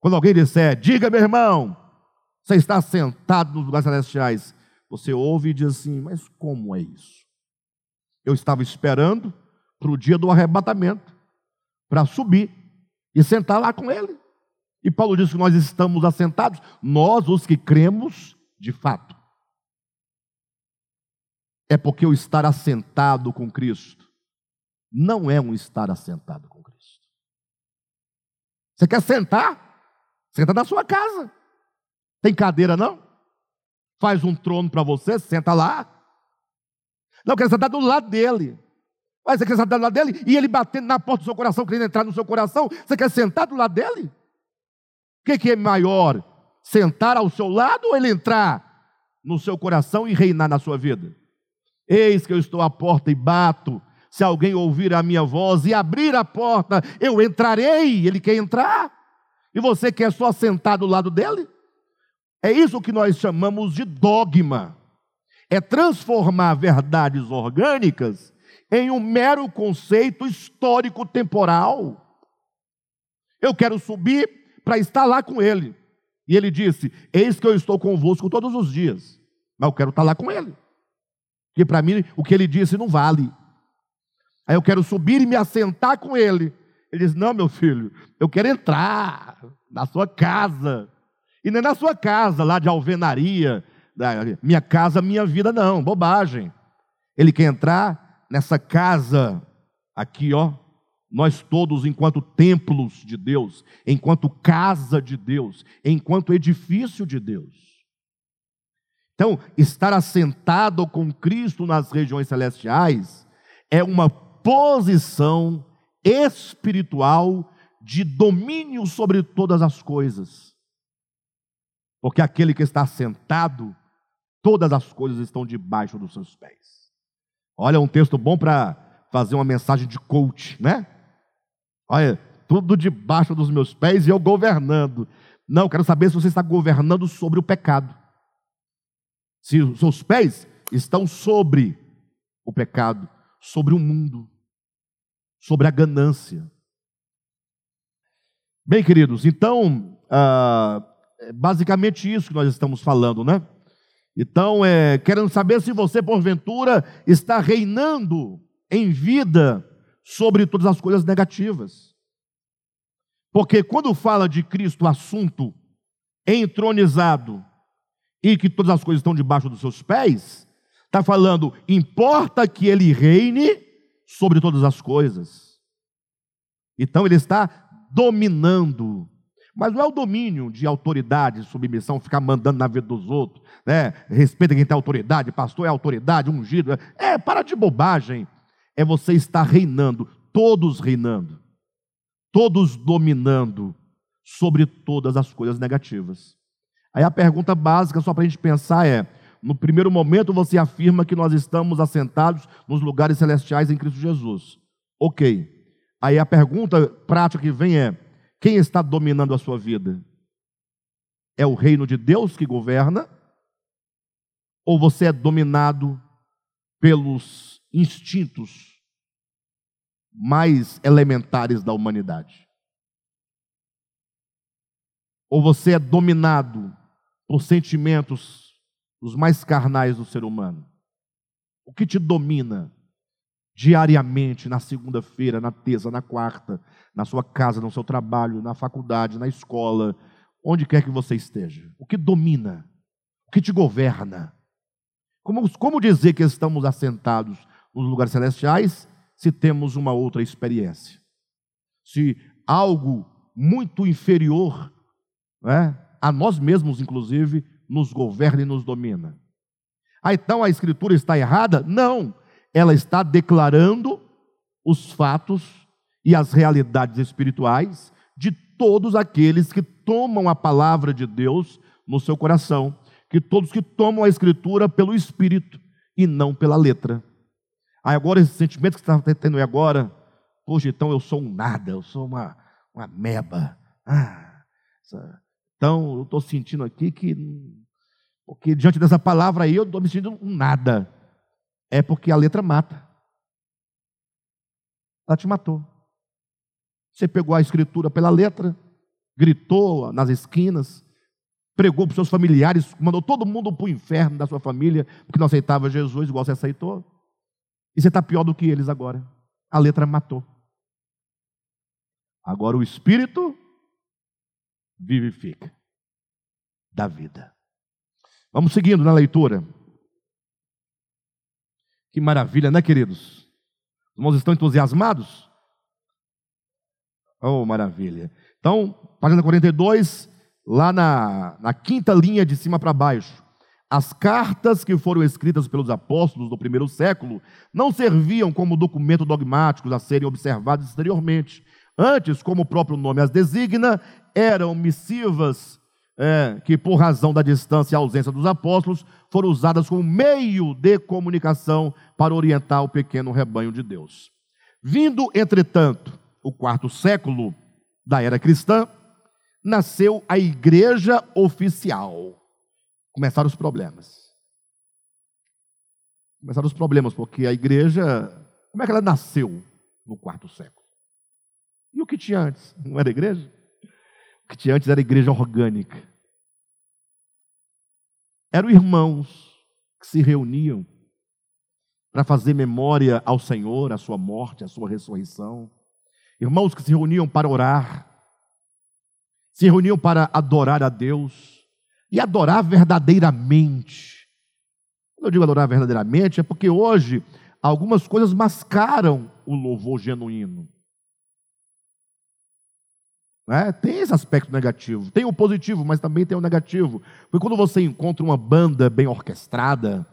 Quando alguém disser, diga meu irmão, você está sentado nos lugares celestiais, você ouve e diz assim, mas como é isso? Eu estava esperando para o dia do arrebatamento, para subir e sentar lá com ele. E Paulo diz que nós estamos assentados, nós os que cremos de fato. É porque o estar assentado com Cristo não é um estar assentado com Cristo. Você quer sentar? Senta na sua casa. Tem cadeira não? Faz um trono para você, senta lá. Não, quer sentar do lado dele. Mas você quer sentar do lado dele e ele batendo na porta do seu coração, querendo entrar no seu coração, você quer sentar do lado dele? O que, que é maior? Sentar ao seu lado ou ele entrar no seu coração e reinar na sua vida? Eis que eu estou à porta e bato. Se alguém ouvir a minha voz e abrir a porta, eu entrarei. Ele quer entrar. E você quer só sentar do lado dele? É isso que nós chamamos de dogma. É transformar verdades orgânicas em um mero conceito histórico temporal. Eu quero subir para estar lá com ele. E ele disse: Eis que eu estou convosco todos os dias, mas eu quero estar lá com ele. Porque para mim o que ele disse não vale. Aí eu quero subir e me assentar com ele. Ele diz: Não, meu filho, eu quero entrar na sua casa. E não é na sua casa, lá de alvenaria, minha casa, minha vida, não, bobagem. Ele quer entrar nessa casa aqui, ó, nós todos, enquanto templos de Deus, enquanto casa de Deus, enquanto edifício de Deus. Então, estar assentado com Cristo nas regiões celestiais é uma posição espiritual de domínio sobre todas as coisas. Porque aquele que está sentado, todas as coisas estão debaixo dos seus pés. Olha, um texto bom para fazer uma mensagem de coach, né? Olha, tudo debaixo dos meus pés e eu governando. Não, quero saber se você está governando sobre o pecado. Se os seus pés estão sobre o pecado, sobre o mundo, sobre a ganância. Bem, queridos, então, ah, é basicamente isso que nós estamos falando, né? Então, é, querendo saber se você, porventura, está reinando em vida sobre todas as coisas negativas. Porque quando fala de Cristo, assunto entronizado e que todas as coisas estão debaixo dos seus pés, está falando, importa que ele reine sobre todas as coisas. Então ele está dominando. Mas não é o domínio de autoridade, submissão, ficar mandando na vida dos outros, né? Respeita quem tem autoridade, pastor é autoridade, ungido. É, para de bobagem é você estar reinando, todos reinando, todos dominando sobre todas as coisas negativas. Aí a pergunta básica, só para a gente pensar, é: no primeiro momento você afirma que nós estamos assentados nos lugares celestiais em Cristo Jesus. Ok. Aí a pergunta prática que vem é: quem está dominando a sua vida? É o reino de Deus que governa? Ou você é dominado pelos instintos mais elementares da humanidade? Ou você é dominado por sentimentos os mais carnais do ser humano? O que te domina diariamente, na segunda-feira, na terça, na quarta, na sua casa, no seu trabalho, na faculdade, na escola, onde quer que você esteja? O que domina? O que te governa? Como, como dizer que estamos assentados nos lugares celestiais se temos uma outra experiência. Se algo muito inferior né, a nós mesmos, inclusive, nos governa e nos domina. Ah, então a Escritura está errada? Não. Ela está declarando os fatos e as realidades espirituais de todos aqueles que tomam a palavra de Deus no seu coração, que todos que tomam a Escritura pelo Espírito e não pela letra. Aí agora esse sentimento que você está tendo agora, poxa, então eu sou um nada, eu sou uma, uma meba. Ah, então eu estou sentindo aqui que, porque diante dessa palavra aí eu estou me sentindo um nada. É porque a letra mata. ela te matou. Você pegou a escritura pela letra, gritou nas esquinas, pregou para os seus familiares, mandou todo mundo para o inferno da sua família, porque não aceitava Jesus igual você aceitou. E você está pior do que eles agora. A letra matou. Agora o Espírito vivifica, dá vida. Vamos seguindo na leitura. Que maravilha, né, queridos? Os irmãos estão entusiasmados? Oh, maravilha. Então, página 42, lá na, na quinta linha de cima para baixo. As cartas que foram escritas pelos apóstolos do primeiro século não serviam como documento dogmáticos a serem observados exteriormente. Antes, como o próprio nome as designa, eram missivas é, que, por razão da distância e ausência dos apóstolos, foram usadas como meio de comunicação para orientar o pequeno rebanho de Deus. Vindo, entretanto, o quarto século da era cristã, nasceu a igreja oficial. Começaram os problemas. Começaram os problemas, porque a igreja, como é que ela nasceu no quarto século? E o que tinha antes? Não era igreja? Que antes era igreja orgânica. Eram irmãos que se reuniam para fazer memória ao Senhor, a sua morte, a sua ressurreição. Irmãos que se reuniam para orar, se reuniam para adorar a Deus e adorar verdadeiramente. Quando eu digo adorar verdadeiramente, é porque hoje algumas coisas mascaram o louvor genuíno. É, tem esse aspecto negativo. Tem o positivo, mas também tem o negativo. Porque quando você encontra uma banda bem orquestrada,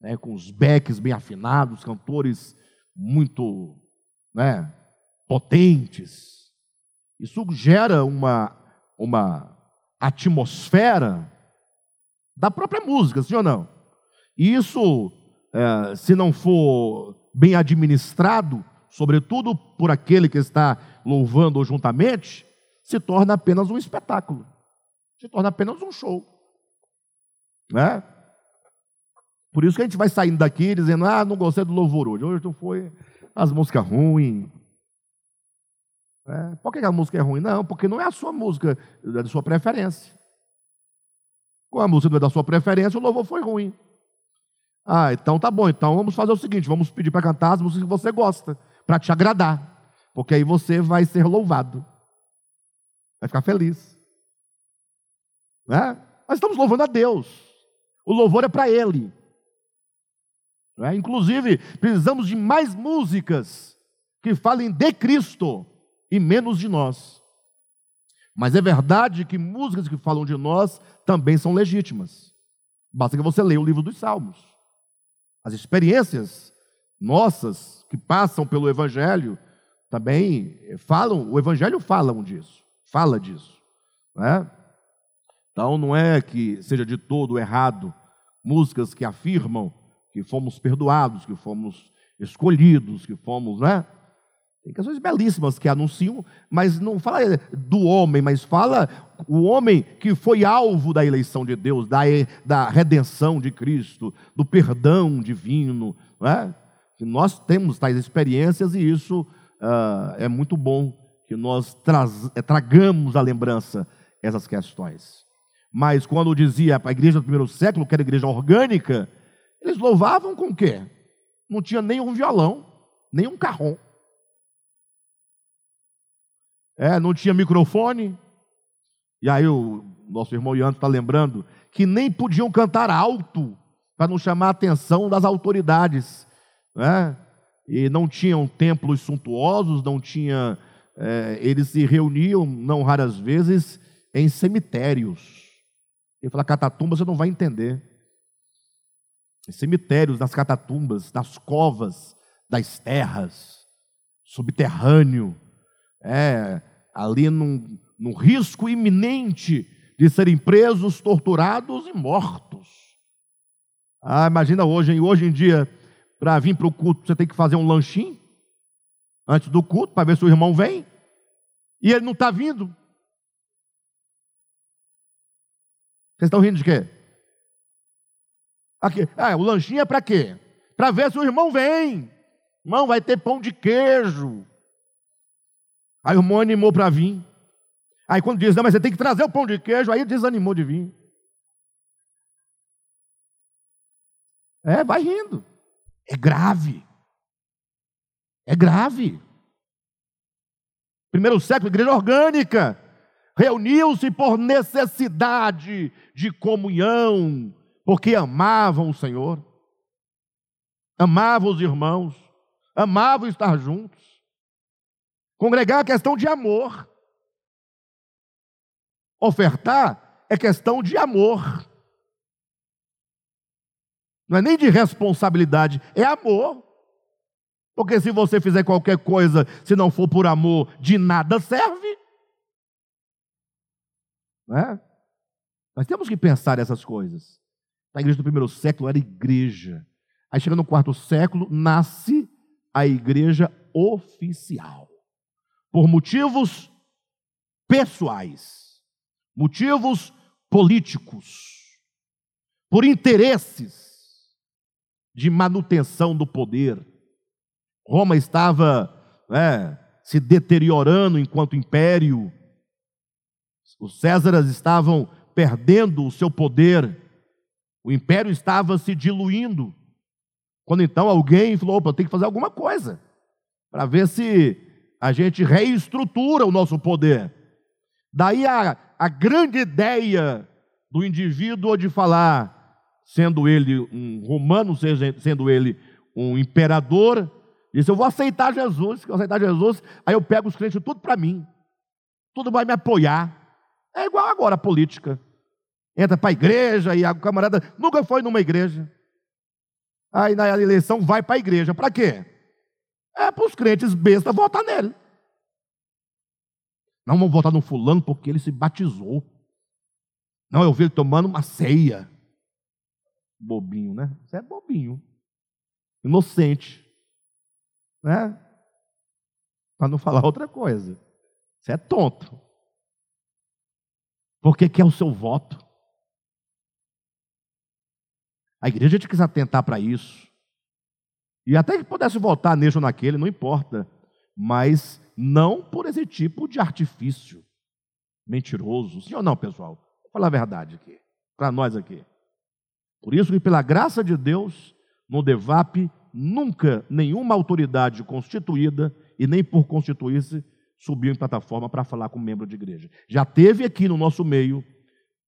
né, com os backs bem afinados, cantores muito né, potentes, isso gera uma, uma atmosfera da própria música, sim ou não? E isso, é, se não for bem administrado, sobretudo por aquele que está louvando juntamente, se torna apenas um espetáculo, se torna apenas um show. Né? Por isso que a gente vai saindo daqui dizendo, ah, não gostei do louvor hoje, hoje não foi as músicas ruins. É, por que a música é ruim? Não, porque não é a sua música, é da sua preferência. Com a música não é da sua preferência, o louvor foi ruim. Ah, então tá bom, então vamos fazer o seguinte, vamos pedir para cantar as músicas que você gosta, para te agradar, porque aí você vai ser louvado. Vai ficar feliz. Né? Nós estamos louvando a Deus. O louvor é para Ele. Né? Inclusive, precisamos de mais músicas que falem de Cristo e menos de nós. Mas é verdade que músicas que falam de nós também são legítimas. Basta que você leia o livro dos Salmos. As experiências nossas que passam pelo Evangelho também falam, o Evangelho falam disso fala disso. Né? Então não é que seja de todo errado músicas que afirmam que fomos perdoados, que fomos escolhidos, que fomos, né? Tem canções belíssimas que anunciam, mas não fala do homem, mas fala o homem que foi alvo da eleição de Deus, da, da redenção de Cristo, do perdão divino. Né? Nós temos tais experiências e isso uh, é muito bom que nós eh, tragamos à lembrança essas questões. Mas quando dizia a igreja do primeiro século, que era igreja orgânica, eles louvavam com o quê? Não tinha nem um violão, nem um carrom. É, não tinha microfone. E aí o nosso irmão Ian está lembrando que nem podiam cantar alto para não chamar a atenção das autoridades. Né? E não tinham templos suntuosos, não tinha é, eles se reuniam, não raras vezes, em cemitérios. Ele fala, catatumba você não vai entender. Em cemitérios, nas catatumbas, nas covas, das terras, subterrâneo, é, ali num, num risco iminente de serem presos, torturados e mortos. Ah, imagina hoje, hein? hoje em dia, para vir para o culto, você tem que fazer um lanchinho antes do culto, para ver se o irmão vem, e ele não está vindo. Vocês estão rindo de quê? Aqui. Ah, o lanchinho é para quê? Para ver se o irmão vem. Irmão, vai ter pão de queijo. Aí o irmão animou para vir. Aí quando diz, não, mas você tem que trazer o pão de queijo, aí desanimou de vir. É, vai rindo. É grave. É grave. Primeiro século, igreja orgânica. Reuniu-se por necessidade de comunhão, porque amavam o Senhor, amavam os irmãos, amavam estar juntos. Congregar é questão de amor. Ofertar é questão de amor. Não é nem de responsabilidade, é amor. Porque se você fizer qualquer coisa, se não for por amor, de nada serve. Né? Nós temos que pensar essas coisas. A igreja do primeiro século era igreja. Aí chega no quarto século, nasce a igreja oficial. Por motivos pessoais, motivos políticos, por interesses de manutenção do poder Roma estava né, se deteriorando enquanto império, os Césares estavam perdendo o seu poder, o império estava se diluindo. Quando então alguém falou: opa, tem que fazer alguma coisa para ver se a gente reestrutura o nosso poder. Daí a, a grande ideia do indivíduo de falar, sendo ele um romano, sendo ele um imperador, Disse, eu vou aceitar Jesus, se eu aceitar Jesus, aí eu pego os crentes tudo para mim. Tudo vai me apoiar. É igual agora a política. Entra para a igreja e a camarada nunca foi numa igreja. Aí na eleição vai para a igreja. Para quê? É para os crentes bestas votar nele. Não vão votar no fulano porque ele se batizou. Não, eu vi ele tomando uma ceia. Bobinho, né? Você é bobinho. Inocente né? Para não falar outra coisa. Você é tonto. Porque quer o seu voto. A igreja tinha que se atentar para isso. E até que pudesse votar neste ou naquele, não importa. Mas não por esse tipo de artifício mentiroso. Sim ou não, pessoal? Vou falar a verdade aqui, para nós aqui. Por isso que, pela graça de Deus, no DEVAP nunca nenhuma autoridade constituída e nem por constituir-se subiu em plataforma para falar com membro de igreja. Já teve aqui no nosso meio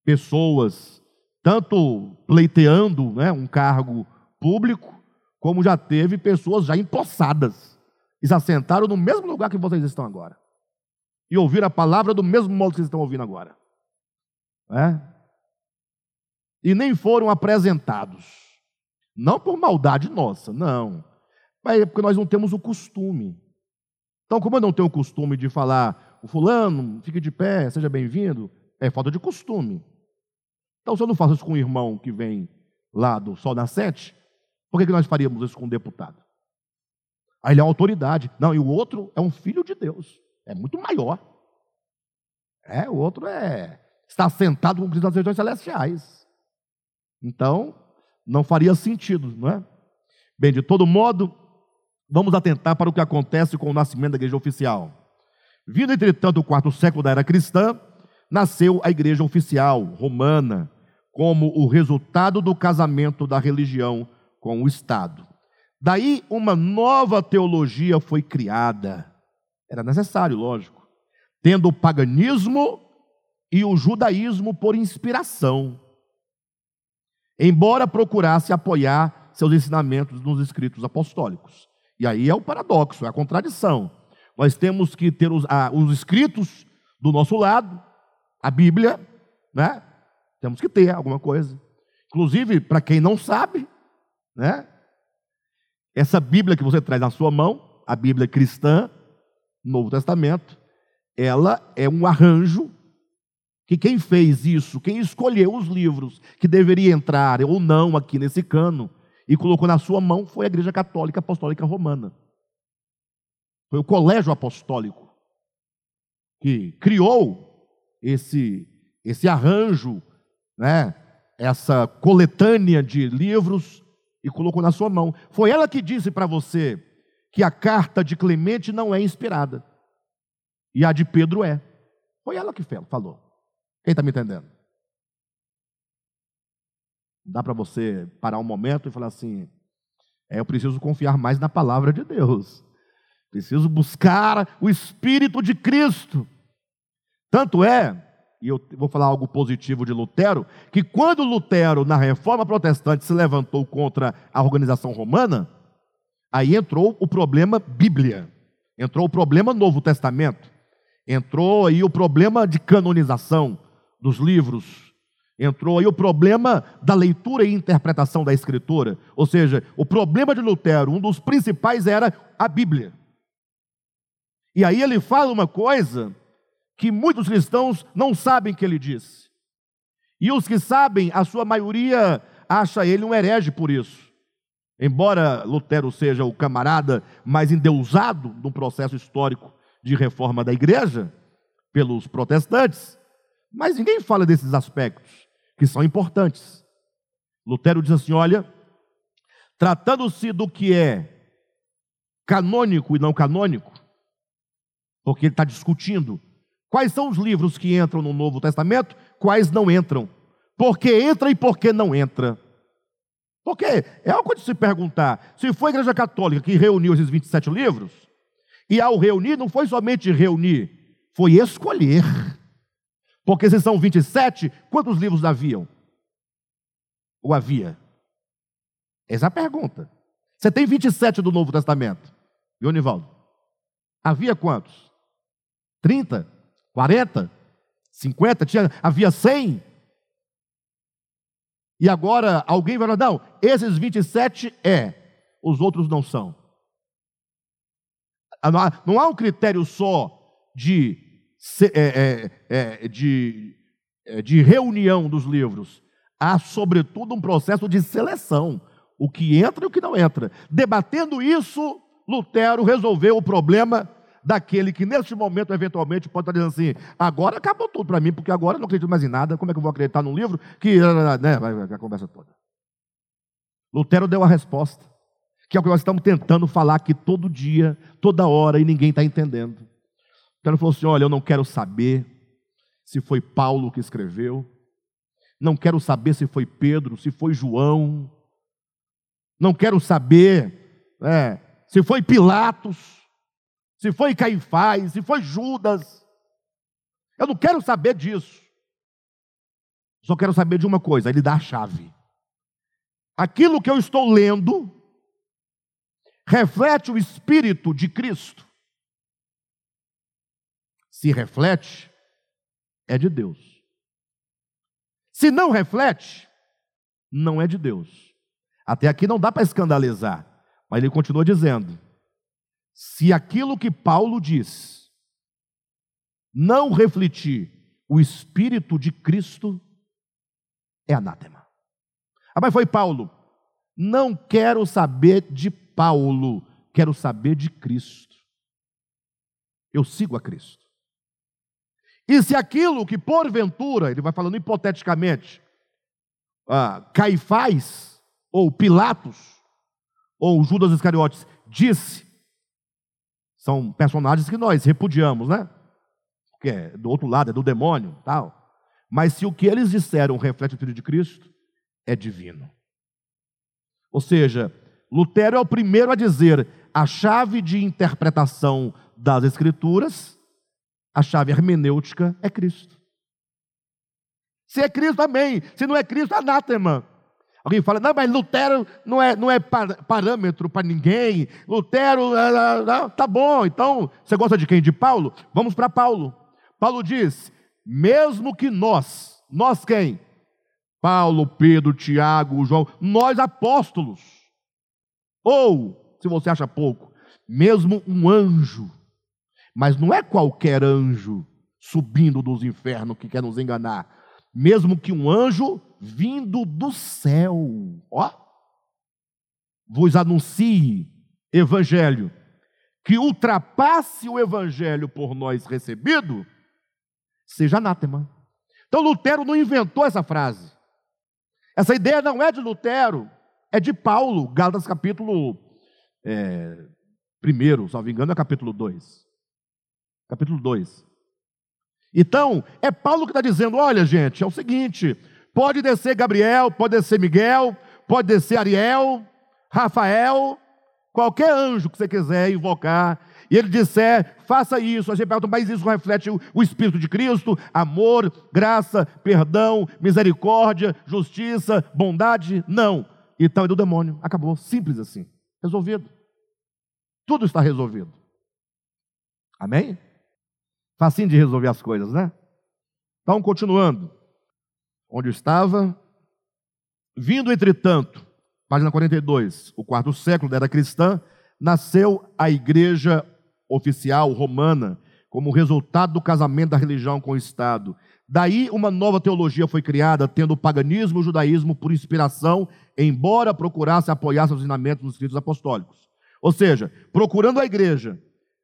pessoas tanto pleiteando né, um cargo público, como já teve pessoas já empossadas e se assentaram no mesmo lugar que vocês estão agora. E ouviram a palavra do mesmo modo que vocês estão ouvindo agora. É? E nem foram apresentados. Não por maldade nossa, não. Mas é porque nós não temos o costume. Então, como eu não tenho o costume de falar, o fulano, fique de pé, seja bem-vindo, é falta de costume. Então, se eu não faço isso com um irmão que vem lá do Sol Nascente, por que, que nós faríamos isso com um deputado? Aí ele é uma autoridade. Não, e o outro é um filho de Deus. É muito maior. É, o outro é está sentado com Cristo nas regiões celestiais. Então, não faria sentido, não é? Bem, de todo modo, vamos atentar para o que acontece com o nascimento da igreja oficial. Vindo, entretanto, o quarto século da era cristã, nasceu a igreja oficial romana, como o resultado do casamento da religião com o Estado. Daí uma nova teologia foi criada. Era necessário, lógico, tendo o paganismo e o judaísmo por inspiração embora procurasse apoiar seus ensinamentos nos escritos apostólicos. E aí é o paradoxo, é a contradição. Nós temos que ter os, os escritos do nosso lado, a Bíblia, né? Temos que ter alguma coisa. Inclusive, para quem não sabe, né? Essa Bíblia que você traz na sua mão, a Bíblia cristã, Novo Testamento, ela é um arranjo que quem fez isso, quem escolheu os livros que deveria entrar ou não aqui nesse cano e colocou na sua mão foi a Igreja Católica Apostólica Romana. Foi o Colégio Apostólico que criou esse esse arranjo, né? Essa coletânea de livros e colocou na sua mão. Foi ela que disse para você que a carta de Clemente não é inspirada. E a de Pedro é. Foi ela que falou. Quem está me entendendo? Dá para você parar um momento e falar assim: é, eu preciso confiar mais na palavra de Deus. Preciso buscar o Espírito de Cristo. Tanto é, e eu vou falar algo positivo de Lutero, que quando Lutero, na reforma protestante, se levantou contra a organização romana, aí entrou o problema Bíblia, entrou o problema Novo Testamento, entrou aí o problema de canonização dos livros, entrou aí o problema da leitura e interpretação da Escritura. Ou seja, o problema de Lutero, um dos principais era a Bíblia. E aí ele fala uma coisa que muitos cristãos não sabem que ele disse. E os que sabem, a sua maioria acha ele um herege por isso. Embora Lutero seja o camarada mais endeusado no processo histórico de reforma da igreja, pelos protestantes, mas ninguém fala desses aspectos que são importantes. Lutero diz assim: olha, tratando-se do que é canônico e não canônico, porque ele está discutindo quais são os livros que entram no Novo Testamento, quais não entram, por que entra e por que não entra. Porque é algo de se perguntar: se foi a Igreja Católica que reuniu esses 27 livros, e ao reunir, não foi somente reunir, foi escolher. Porque se são 27, quantos livros haviam? Ou havia? Essa é a pergunta. Você tem 27 do Novo Testamento. E o Nivaldo? Havia quantos? 30? 40? 50? Tinha, havia 100? E agora alguém vai falar, não, esses 27 é, os outros não são. Não há um critério só de é, é, é, de, de reunião dos livros, há, sobretudo, um processo de seleção. O que entra e o que não entra. Debatendo isso, Lutero resolveu o problema daquele que, neste momento, eventualmente, pode estar dizendo assim: agora acabou tudo para mim, porque agora eu não acredito mais em nada. Como é que eu vou acreditar num livro que. Né, vai, vai, a conversa toda. Lutero deu a resposta, que é o que nós estamos tentando falar aqui todo dia, toda hora, e ninguém está entendendo. Então ele falou assim: Olha, eu não quero saber se foi Paulo que escreveu, não quero saber se foi Pedro, se foi João, não quero saber é, se foi Pilatos, se foi Caifás, se foi Judas. Eu não quero saber disso. Só quero saber de uma coisa: ele dá a chave. Aquilo que eu estou lendo reflete o Espírito de Cristo se reflete, é de Deus. Se não reflete, não é de Deus. Até aqui não dá para escandalizar, mas ele continua dizendo: se aquilo que Paulo diz não refletir o Espírito de Cristo, é anátema. Ah, mas foi Paulo. Não quero saber de Paulo, quero saber de Cristo. Eu sigo a Cristo. E se aquilo que porventura, ele vai falando hipoteticamente, ah, Caifás, ou Pilatos, ou Judas Iscariotes, disse, são personagens que nós repudiamos, né? Porque é do outro lado, é do demônio, tal. Mas se o que eles disseram reflete o Filho de Cristo, é divino. Ou seja, Lutero é o primeiro a dizer a chave de interpretação das Escrituras a chave hermenêutica é Cristo. Se é Cristo, amém. Se não é Cristo, anátema. Alguém fala, não, mas Lutero não é, não é parâmetro para ninguém. Lutero, tá bom. Então, você gosta de quem? De Paulo? Vamos para Paulo. Paulo diz: mesmo que nós, nós quem? Paulo, Pedro, Tiago, João, nós apóstolos. Ou, se você acha pouco, mesmo um anjo mas não é qualquer anjo subindo dos infernos que quer nos enganar. Mesmo que um anjo vindo do céu, ó, vos anuncie evangelho que ultrapasse o evangelho por nós recebido, seja anátema. Então Lutero não inventou essa frase. Essa ideia não é de Lutero, é de Paulo, Gálatas capítulo é, Primeiro, salvo engano, é capítulo 2. Capítulo 2. Então, é Paulo que está dizendo: olha, gente, é o seguinte: pode descer Gabriel, pode descer Miguel, pode descer Ariel, Rafael, qualquer anjo que você quiser invocar, e ele disser, faça isso. A gente pergunta, mas isso reflete o, Espírito de Cristo? Amor, graça, perdão, misericórdia, justiça, bondade? Não. Então é do demônio. Acabou. Simples assim. Resolvido. Tudo está resolvido. Amém? Facinho de resolver as coisas, né? Então, continuando. Onde eu estava? Vindo, entretanto, página 42, o quarto século da era cristã, nasceu a igreja oficial romana como resultado do casamento da religião com o Estado. Daí uma nova teologia foi criada, tendo o paganismo e o judaísmo por inspiração, embora procurasse apoiar seus ensinamentos nos escritos apostólicos. Ou seja, procurando a igreja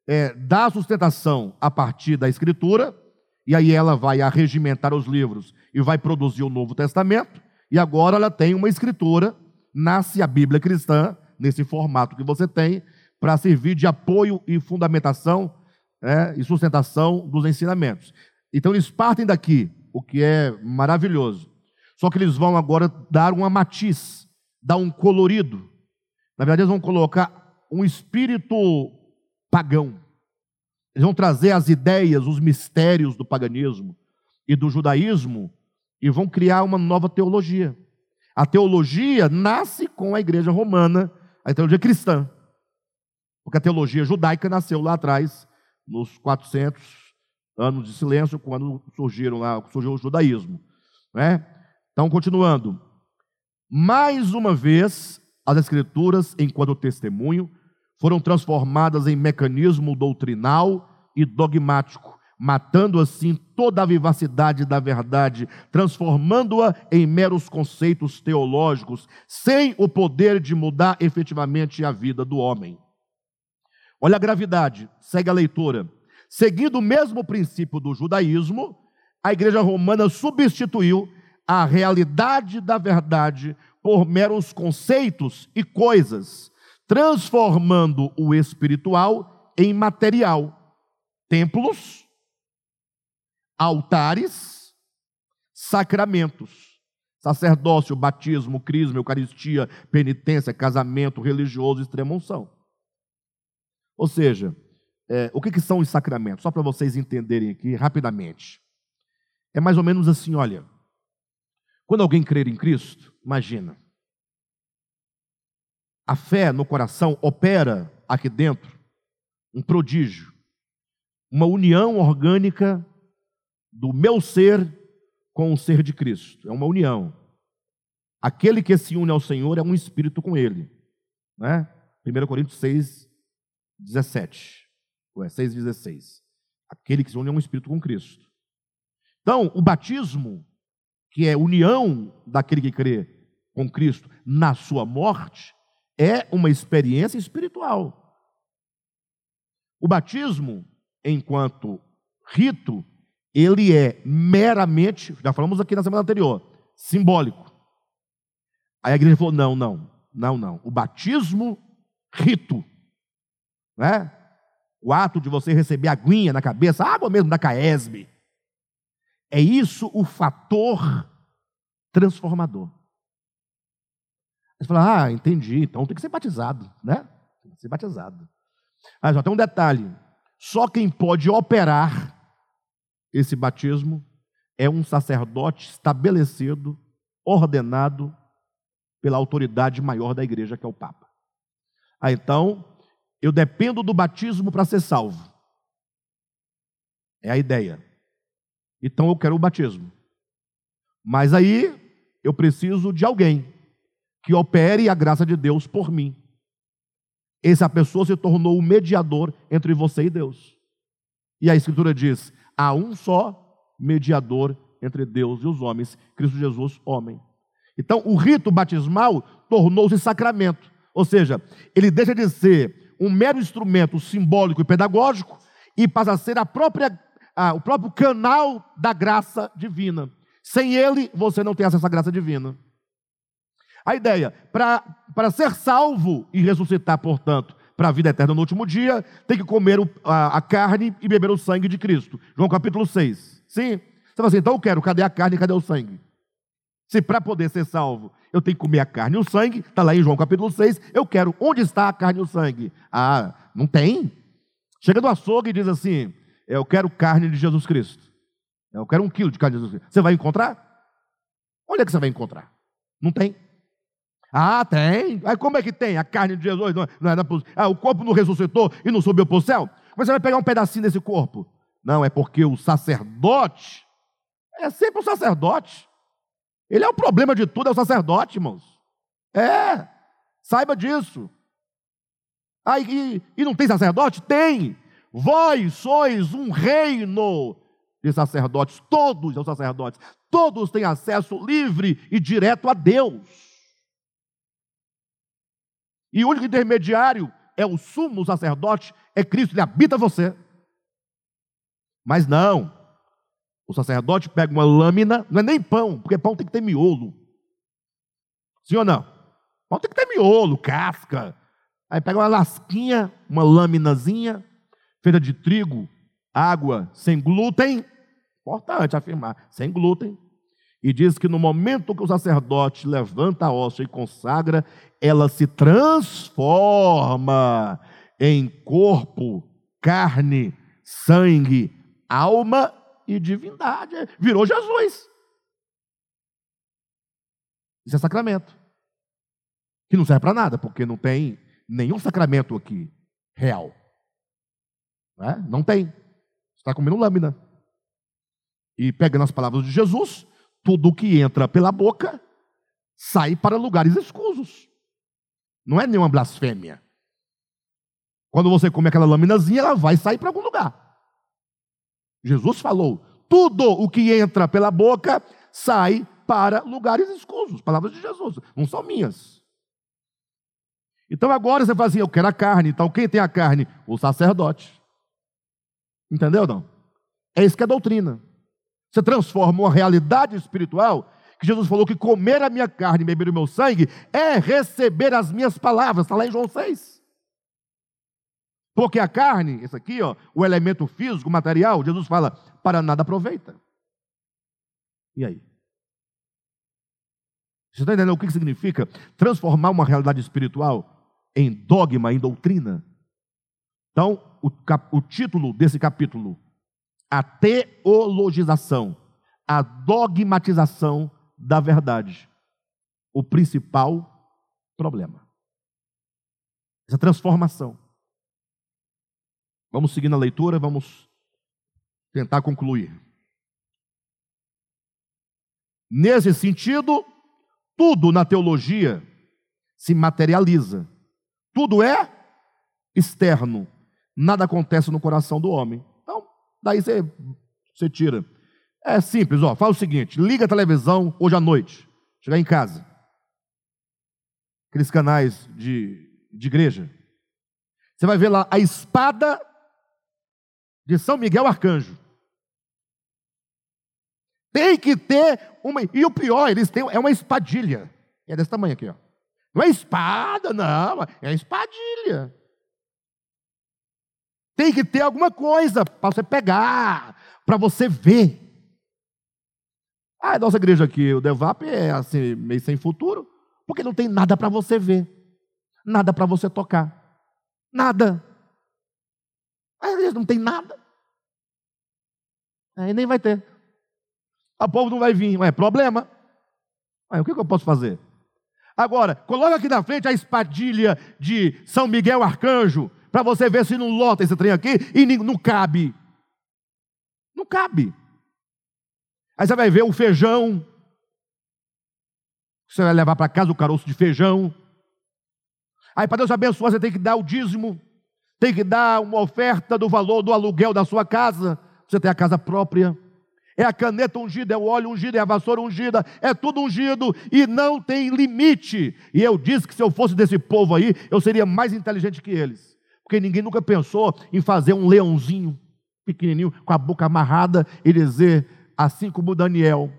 é, dar sustentação a partir da escritura, e aí ela vai arregimentar os livros e vai produzir o Novo Testamento, e agora ela tem uma escritura, nasce a Bíblia cristã, nesse formato que você tem, para servir de apoio e fundamentação né, e sustentação dos ensinamentos. Então eles partem daqui, o que é maravilhoso. Só que eles vão agora dar uma matiz, dar um colorido. Na verdade, eles vão colocar um espírito pagão. Eles vão trazer as ideias, os mistérios do paganismo e do judaísmo e vão criar uma nova teologia. A teologia nasce com a igreja romana, a teologia cristã. Porque a teologia judaica nasceu lá atrás, nos 400 anos de silêncio, quando surgiram lá, surgiu o judaísmo. Né? Então, continuando. Mais uma vez, as escrituras, enquanto testemunho, foram transformadas em mecanismo doutrinal e dogmático, matando assim toda a vivacidade da verdade, transformando-a em meros conceitos teológicos, sem o poder de mudar efetivamente a vida do homem. Olha a gravidade, segue a leitura. Seguindo o mesmo princípio do judaísmo, a igreja romana substituiu a realidade da verdade por meros conceitos e coisas, transformando o espiritual em material. Templos, altares, sacramentos, sacerdócio, batismo, crisma, eucaristia, penitência, casamento religioso, extrema-unção. Ou seja, é, o que, que são os sacramentos? Só para vocês entenderem aqui rapidamente. É mais ou menos assim: olha, quando alguém crer em Cristo, imagina, a fé no coração opera aqui dentro um prodígio, uma união orgânica do meu ser com o ser de Cristo. É uma união. Aquele que se une ao Senhor é um espírito com ele. Né? 1 Coríntios 6, 17. Ué, 6,16. Aquele que se une a um espírito com Cristo. Então, o batismo, que é união daquele que crê com Cristo na sua morte, é uma experiência espiritual. O batismo, enquanto rito, ele é meramente, já falamos aqui na semana anterior, simbólico. Aí a igreja falou: não, não, não, não. O batismo, rito, né? O ato de você receber aguinha na cabeça, água mesmo da Caesb. É isso o fator transformador. Você fala, ah, entendi, então tem que ser batizado, né? Tem que ser batizado. Ah, só tem um detalhe: só quem pode operar esse batismo é um sacerdote estabelecido, ordenado pela autoridade maior da igreja, que é o Papa. Ah, então, eu dependo do batismo para ser salvo. É a ideia. Então eu quero o batismo. Mas aí eu preciso de alguém que opere a graça de Deus por mim. Essa pessoa se tornou o mediador entre você e Deus. E a Escritura diz: há um só mediador entre Deus e os homens, Cristo Jesus, homem. Então, o rito batismal tornou-se sacramento, ou seja, ele deixa de ser um mero instrumento simbólico e pedagógico e passa a ser a própria, a, o próprio canal da graça divina. Sem ele, você não tem acesso à graça divina. A ideia, para ser salvo e ressuscitar, portanto, para a vida eterna no último dia, tem que comer o, a, a, carne e beber o sangue de Cristo. João capítulo 6. Sim? Você fala assim, então eu quero, cadê a carne e cadê o sangue? Se para poder ser salvo eu tenho que comer a carne e o sangue, está lá em João capítulo 6, eu quero, onde está a carne e o sangue? Ah, não tem. Chega do açougue e diz assim, eu quero carne de Jesus Cristo. Eu quero um quilo de carne de Jesus Cristo. Você vai encontrar? Onde é que você vai encontrar? Não tem. Ah, tem. Aí como é que tem? A carne de Jesus não, não era ah, o corpo não ressuscitou e não subiu para o céu? Mas você vai pegar um pedacinho desse corpo? Não, é porque o sacerdote é sempre o sacerdote. Ele é o problema de tudo, é o sacerdote, irmãos. É, saiba disso. Ah, e, e não tem sacerdote? Tem. Vós sois um reino de sacerdotes, todos são sacerdotes, todos têm acesso livre e direto a Deus. E o único intermediário é o sumo sacerdote, é Cristo, ele habita você. Mas não, o sacerdote pega uma lâmina, não é nem pão, porque pão tem que ter miolo. Sim ou não? Pão tem que ter miolo, casca. Aí pega uma lasquinha, uma lâminazinha, feita de trigo, água, sem glúten. Importante afirmar, sem glúten. E diz que no momento que o sacerdote levanta a hóstia e consagra, ela se transforma em corpo, carne, sangue, alma e divindade. Virou Jesus. Isso é sacramento. Que não serve para nada, porque não tem nenhum sacramento aqui real. Não, é? não tem. Está comendo lâmina. E pegando as palavras de Jesus, tudo que entra pela boca sai para lugares escusos. Não é nenhuma blasfêmia. Quando você come aquela laminazinha, ela vai sair para algum lugar. Jesus falou: tudo o que entra pela boca sai para lugares escusos. Palavras de Jesus, não são minhas. Então agora você fala assim: eu quero a carne. Então quem tem a carne? O sacerdote. Entendeu não? É isso que é doutrina. Você transforma uma realidade espiritual que Jesus falou que comer a minha carne e beber o meu sangue é receber as minhas palavras. Está lá em João 6. Porque a carne, isso aqui, ó, o elemento físico, material, Jesus fala, para nada aproveita. E aí? Você está entendendo o que significa transformar uma realidade espiritual em dogma, em doutrina? Então, o, cap, o título desse capítulo, a teologização, a dogmatização da verdade. O principal problema. Essa transformação. Vamos seguir na leitura, vamos tentar concluir. Nesse sentido, tudo na teologia se materializa. Tudo é externo. Nada acontece no coração do homem. Daí você, você tira. É simples, ó. Fala o seguinte: liga a televisão hoje à noite. Chegar em casa. Aqueles canais de, de igreja. Você vai ver lá a espada de São Miguel Arcanjo. Tem que ter uma. E o pior, eles têm. É uma espadilha. É desse tamanho aqui, ó. Não é espada, não. É espadilha. Tem que ter alguma coisa para você pegar, para você ver. Ah, a nossa igreja aqui, o Devap, é assim, meio sem futuro, porque não tem nada para você ver, nada para você tocar, nada. Às vezes não tem nada. Aí nem vai ter. O povo não vai vir, é problema. Aí o que eu posso fazer? Agora, coloca aqui na frente a espadilha de São Miguel Arcanjo, para você ver se não lota esse trem aqui e não cabe. Não cabe. Aí você vai ver o feijão. Você vai levar para casa o caroço de feijão. Aí, para Deus abençoar, você tem que dar o dízimo tem que dar uma oferta do valor do aluguel da sua casa, você tem a casa própria. É a caneta ungida, é o óleo ungido, é a vassoura ungida, é tudo ungido e não tem limite. E eu disse que se eu fosse desse povo aí, eu seria mais inteligente que eles. Porque ninguém nunca pensou em fazer um leãozinho pequenininho com a boca amarrada e dizer, assim como Daniel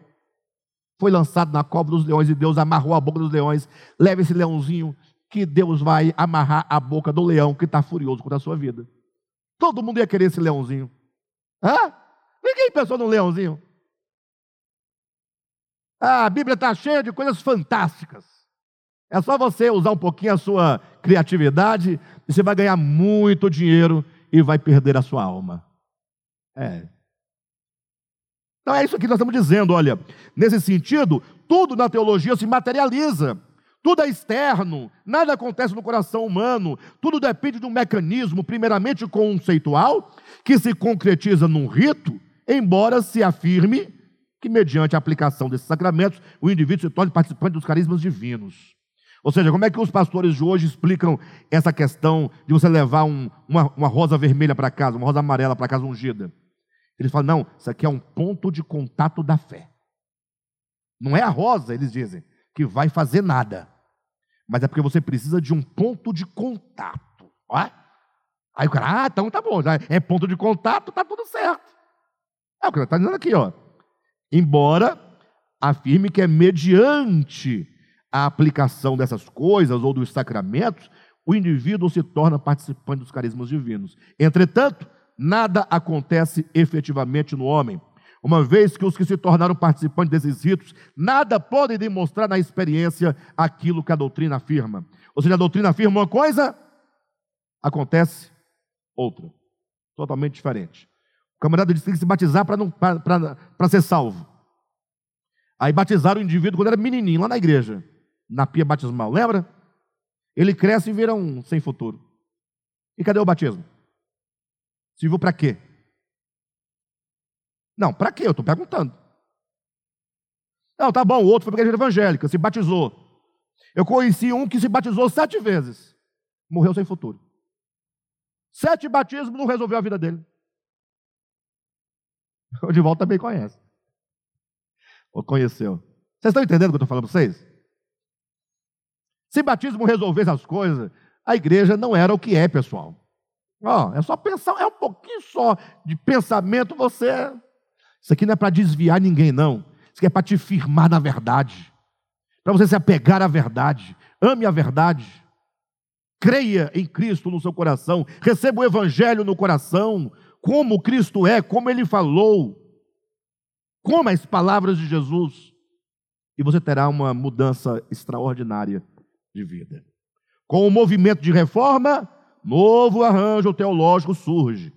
foi lançado na cova dos leões e Deus amarrou a boca dos leões, leva esse leãozinho que Deus vai amarrar a boca do leão que está furioso contra a sua vida. Todo mundo ia querer esse leãozinho. Hã? Ninguém pensou no leãozinho. Ah, a Bíblia está cheia de coisas fantásticas. É só você usar um pouquinho a sua criatividade você vai ganhar muito dinheiro e vai perder a sua alma. É. Então é isso que nós estamos dizendo, olha. Nesse sentido, tudo na teologia se materializa. Tudo é externo, nada acontece no coração humano, tudo depende de um mecanismo, primeiramente conceitual, que se concretiza num rito, embora se afirme que, mediante a aplicação desses sacramentos, o indivíduo se torne participante dos carismas divinos. Ou seja, como é que os pastores de hoje explicam essa questão de você levar um, uma, uma rosa vermelha para casa, uma rosa amarela para casa ungida? Eles falam, não, isso aqui é um ponto de contato da fé. Não é a rosa, eles dizem, que vai fazer nada. Mas é porque você precisa de um ponto de contato. Ó. Aí o cara, ah, então tá bom, é ponto de contato, tá tudo certo. É o que ele está dizendo aqui, ó. Embora afirme que é mediante a aplicação dessas coisas ou dos sacramentos, o indivíduo se torna participante dos carismas divinos. Entretanto, nada acontece efetivamente no homem, uma vez que os que se tornaram participantes desses ritos nada podem demonstrar na experiência aquilo que a doutrina afirma. Ou seja, a doutrina afirma uma coisa, acontece outra, totalmente diferente. O camarada disse que tem que se batizar para ser salvo. Aí batizaram o indivíduo quando era menininho, lá na igreja, na pia batismal, lembra? Ele cresce e vira um sem futuro. E cadê o batismo? Serviu para quê? Não, para quê? Eu estou perguntando. Não, tá bom, o outro foi para a igreja evangélica, se batizou. Eu conheci um que se batizou sete vezes, morreu sem futuro. Sete batismos não resolveu a vida dele. O volta também conhece. Ou conheceu. Vocês estão entendendo o que eu estou falando para vocês? Se batismo resolvesse as coisas, a igreja não era o que é, pessoal. Ó, é só pensar, é um pouquinho só de pensamento, você. Isso aqui não é para desviar ninguém, não. Isso aqui é para te firmar na verdade. Para você se apegar à verdade. Ame a verdade. Creia em Cristo no seu coração. Receba o Evangelho no coração. Como Cristo é, como Ele falou. Como as palavras de Jesus. E você terá uma mudança extraordinária de vida. Com o movimento de reforma, novo arranjo teológico surge,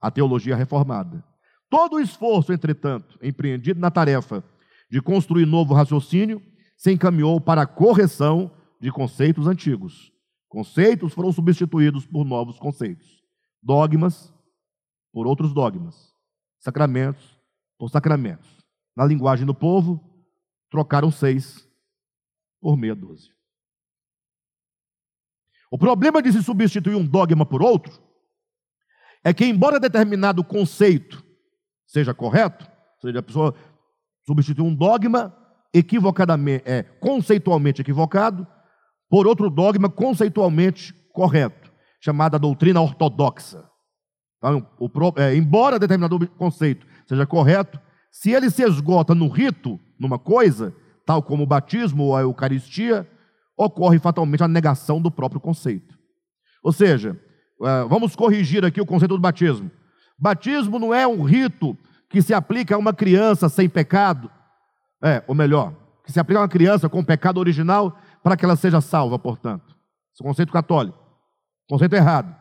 a teologia reformada. Todo o esforço, entretanto, empreendido na tarefa de construir novo raciocínio, se encaminhou para a correção de conceitos antigos. Conceitos foram substituídos por novos conceitos. Dogmas por outros dogmas. Sacramentos por sacramentos. Na linguagem do povo, trocaram seis por meia dúzia. O problema de se substituir um dogma por outro é que, embora determinado conceito seja correto, ou seja, a pessoa substitui um dogma equivocadamente, é, conceitualmente equivocado, por outro dogma conceitualmente correto, chamada doutrina ortodoxa. Então, o, é, embora determinado conceito seja correto, se ele se esgota no rito, numa coisa, tal como o batismo ou a Eucaristia, ocorre fatalmente a negação do próprio conceito. Ou seja, é, vamos corrigir aqui o conceito do batismo. Batismo não é um rito que se aplica a uma criança sem pecado, é, ou melhor, que se aplica a uma criança com pecado original para que ela seja salva, portanto. Esse é conceito católico. Conceito errado.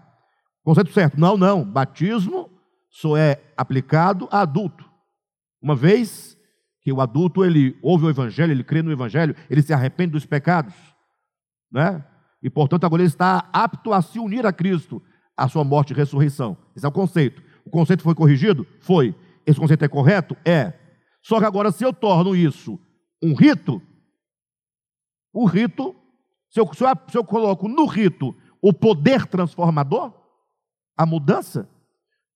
Conceito certo. Não, não. Batismo só é aplicado a adulto. Uma vez que o adulto ele ouve o evangelho, ele crê no evangelho, ele se arrepende dos pecados, né? E, portanto, agora ele está apto a se unir a Cristo, a sua morte e ressurreição. Esse é o conceito. O conceito foi corrigido? Foi. Esse conceito é correto? É. Só que agora, se eu torno isso um rito, o rito, se eu, se eu, se eu coloco no rito o poder transformador, a mudança,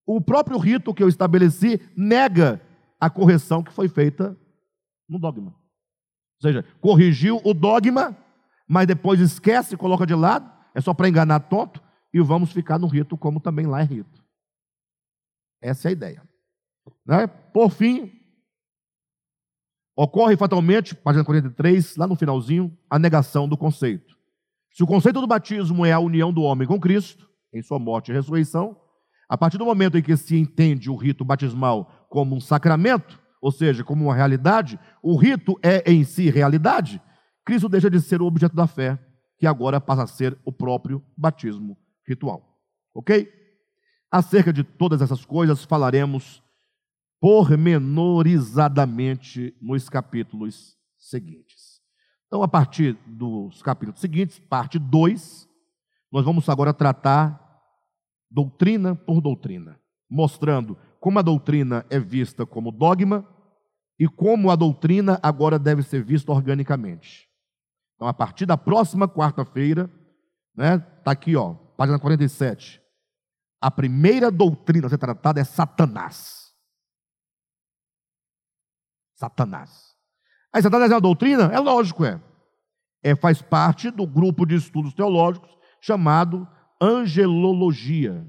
o próprio rito que eu estabeleci nega a correção que foi feita no dogma. Ou seja, corrigiu o dogma mas depois esquece e coloca de lado, é só para enganar tonto, e vamos ficar no rito como também lá é rito. Essa é a ideia. Né? Por fim, ocorre fatalmente, página 43, lá no finalzinho, a negação do conceito. Se o conceito do batismo é a união do homem com Cristo, em sua morte e ressurreição, a partir do momento em que se entende o rito batismal como um sacramento, ou seja, como uma realidade, o rito é em si realidade, Cristo deixa de ser o objeto da fé, que agora passa a ser o próprio batismo ritual. Ok? Acerca de todas essas coisas falaremos pormenorizadamente nos capítulos seguintes. Então, a partir dos capítulos seguintes, parte 2, nós vamos agora tratar doutrina por doutrina, mostrando como a doutrina é vista como dogma e como a doutrina agora deve ser vista organicamente. Então, a partir da próxima quarta-feira, né, tá aqui, ó, página 47. A primeira doutrina a ser tratada é Satanás. Satanás. Aí Satanás é uma doutrina? É lógico, é. é. Faz parte do grupo de estudos teológicos chamado angelologia.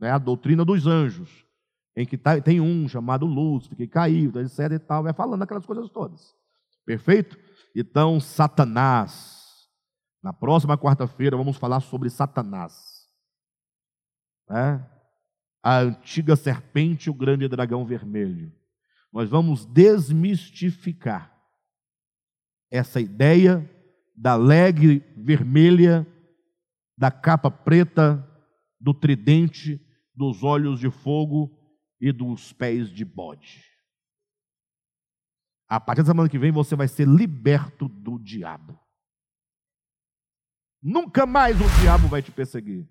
É a doutrina dos anjos, em que tá, tem um chamado Lúcifer, que caiu, etc e tal, vai falando aquelas coisas todas. Perfeito? Então, Satanás. Na próxima quarta-feira vamos falar sobre Satanás. É? A antiga serpente, o grande dragão vermelho. Nós vamos desmistificar essa ideia da leg vermelha, da capa preta, do tridente, dos olhos de fogo e dos pés de bode. A partir da semana que vem você vai ser liberto do diabo. Nunca mais o diabo vai te perseguir.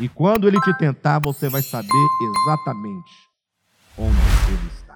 E quando ele te tentar, você vai saber exatamente onde ele está.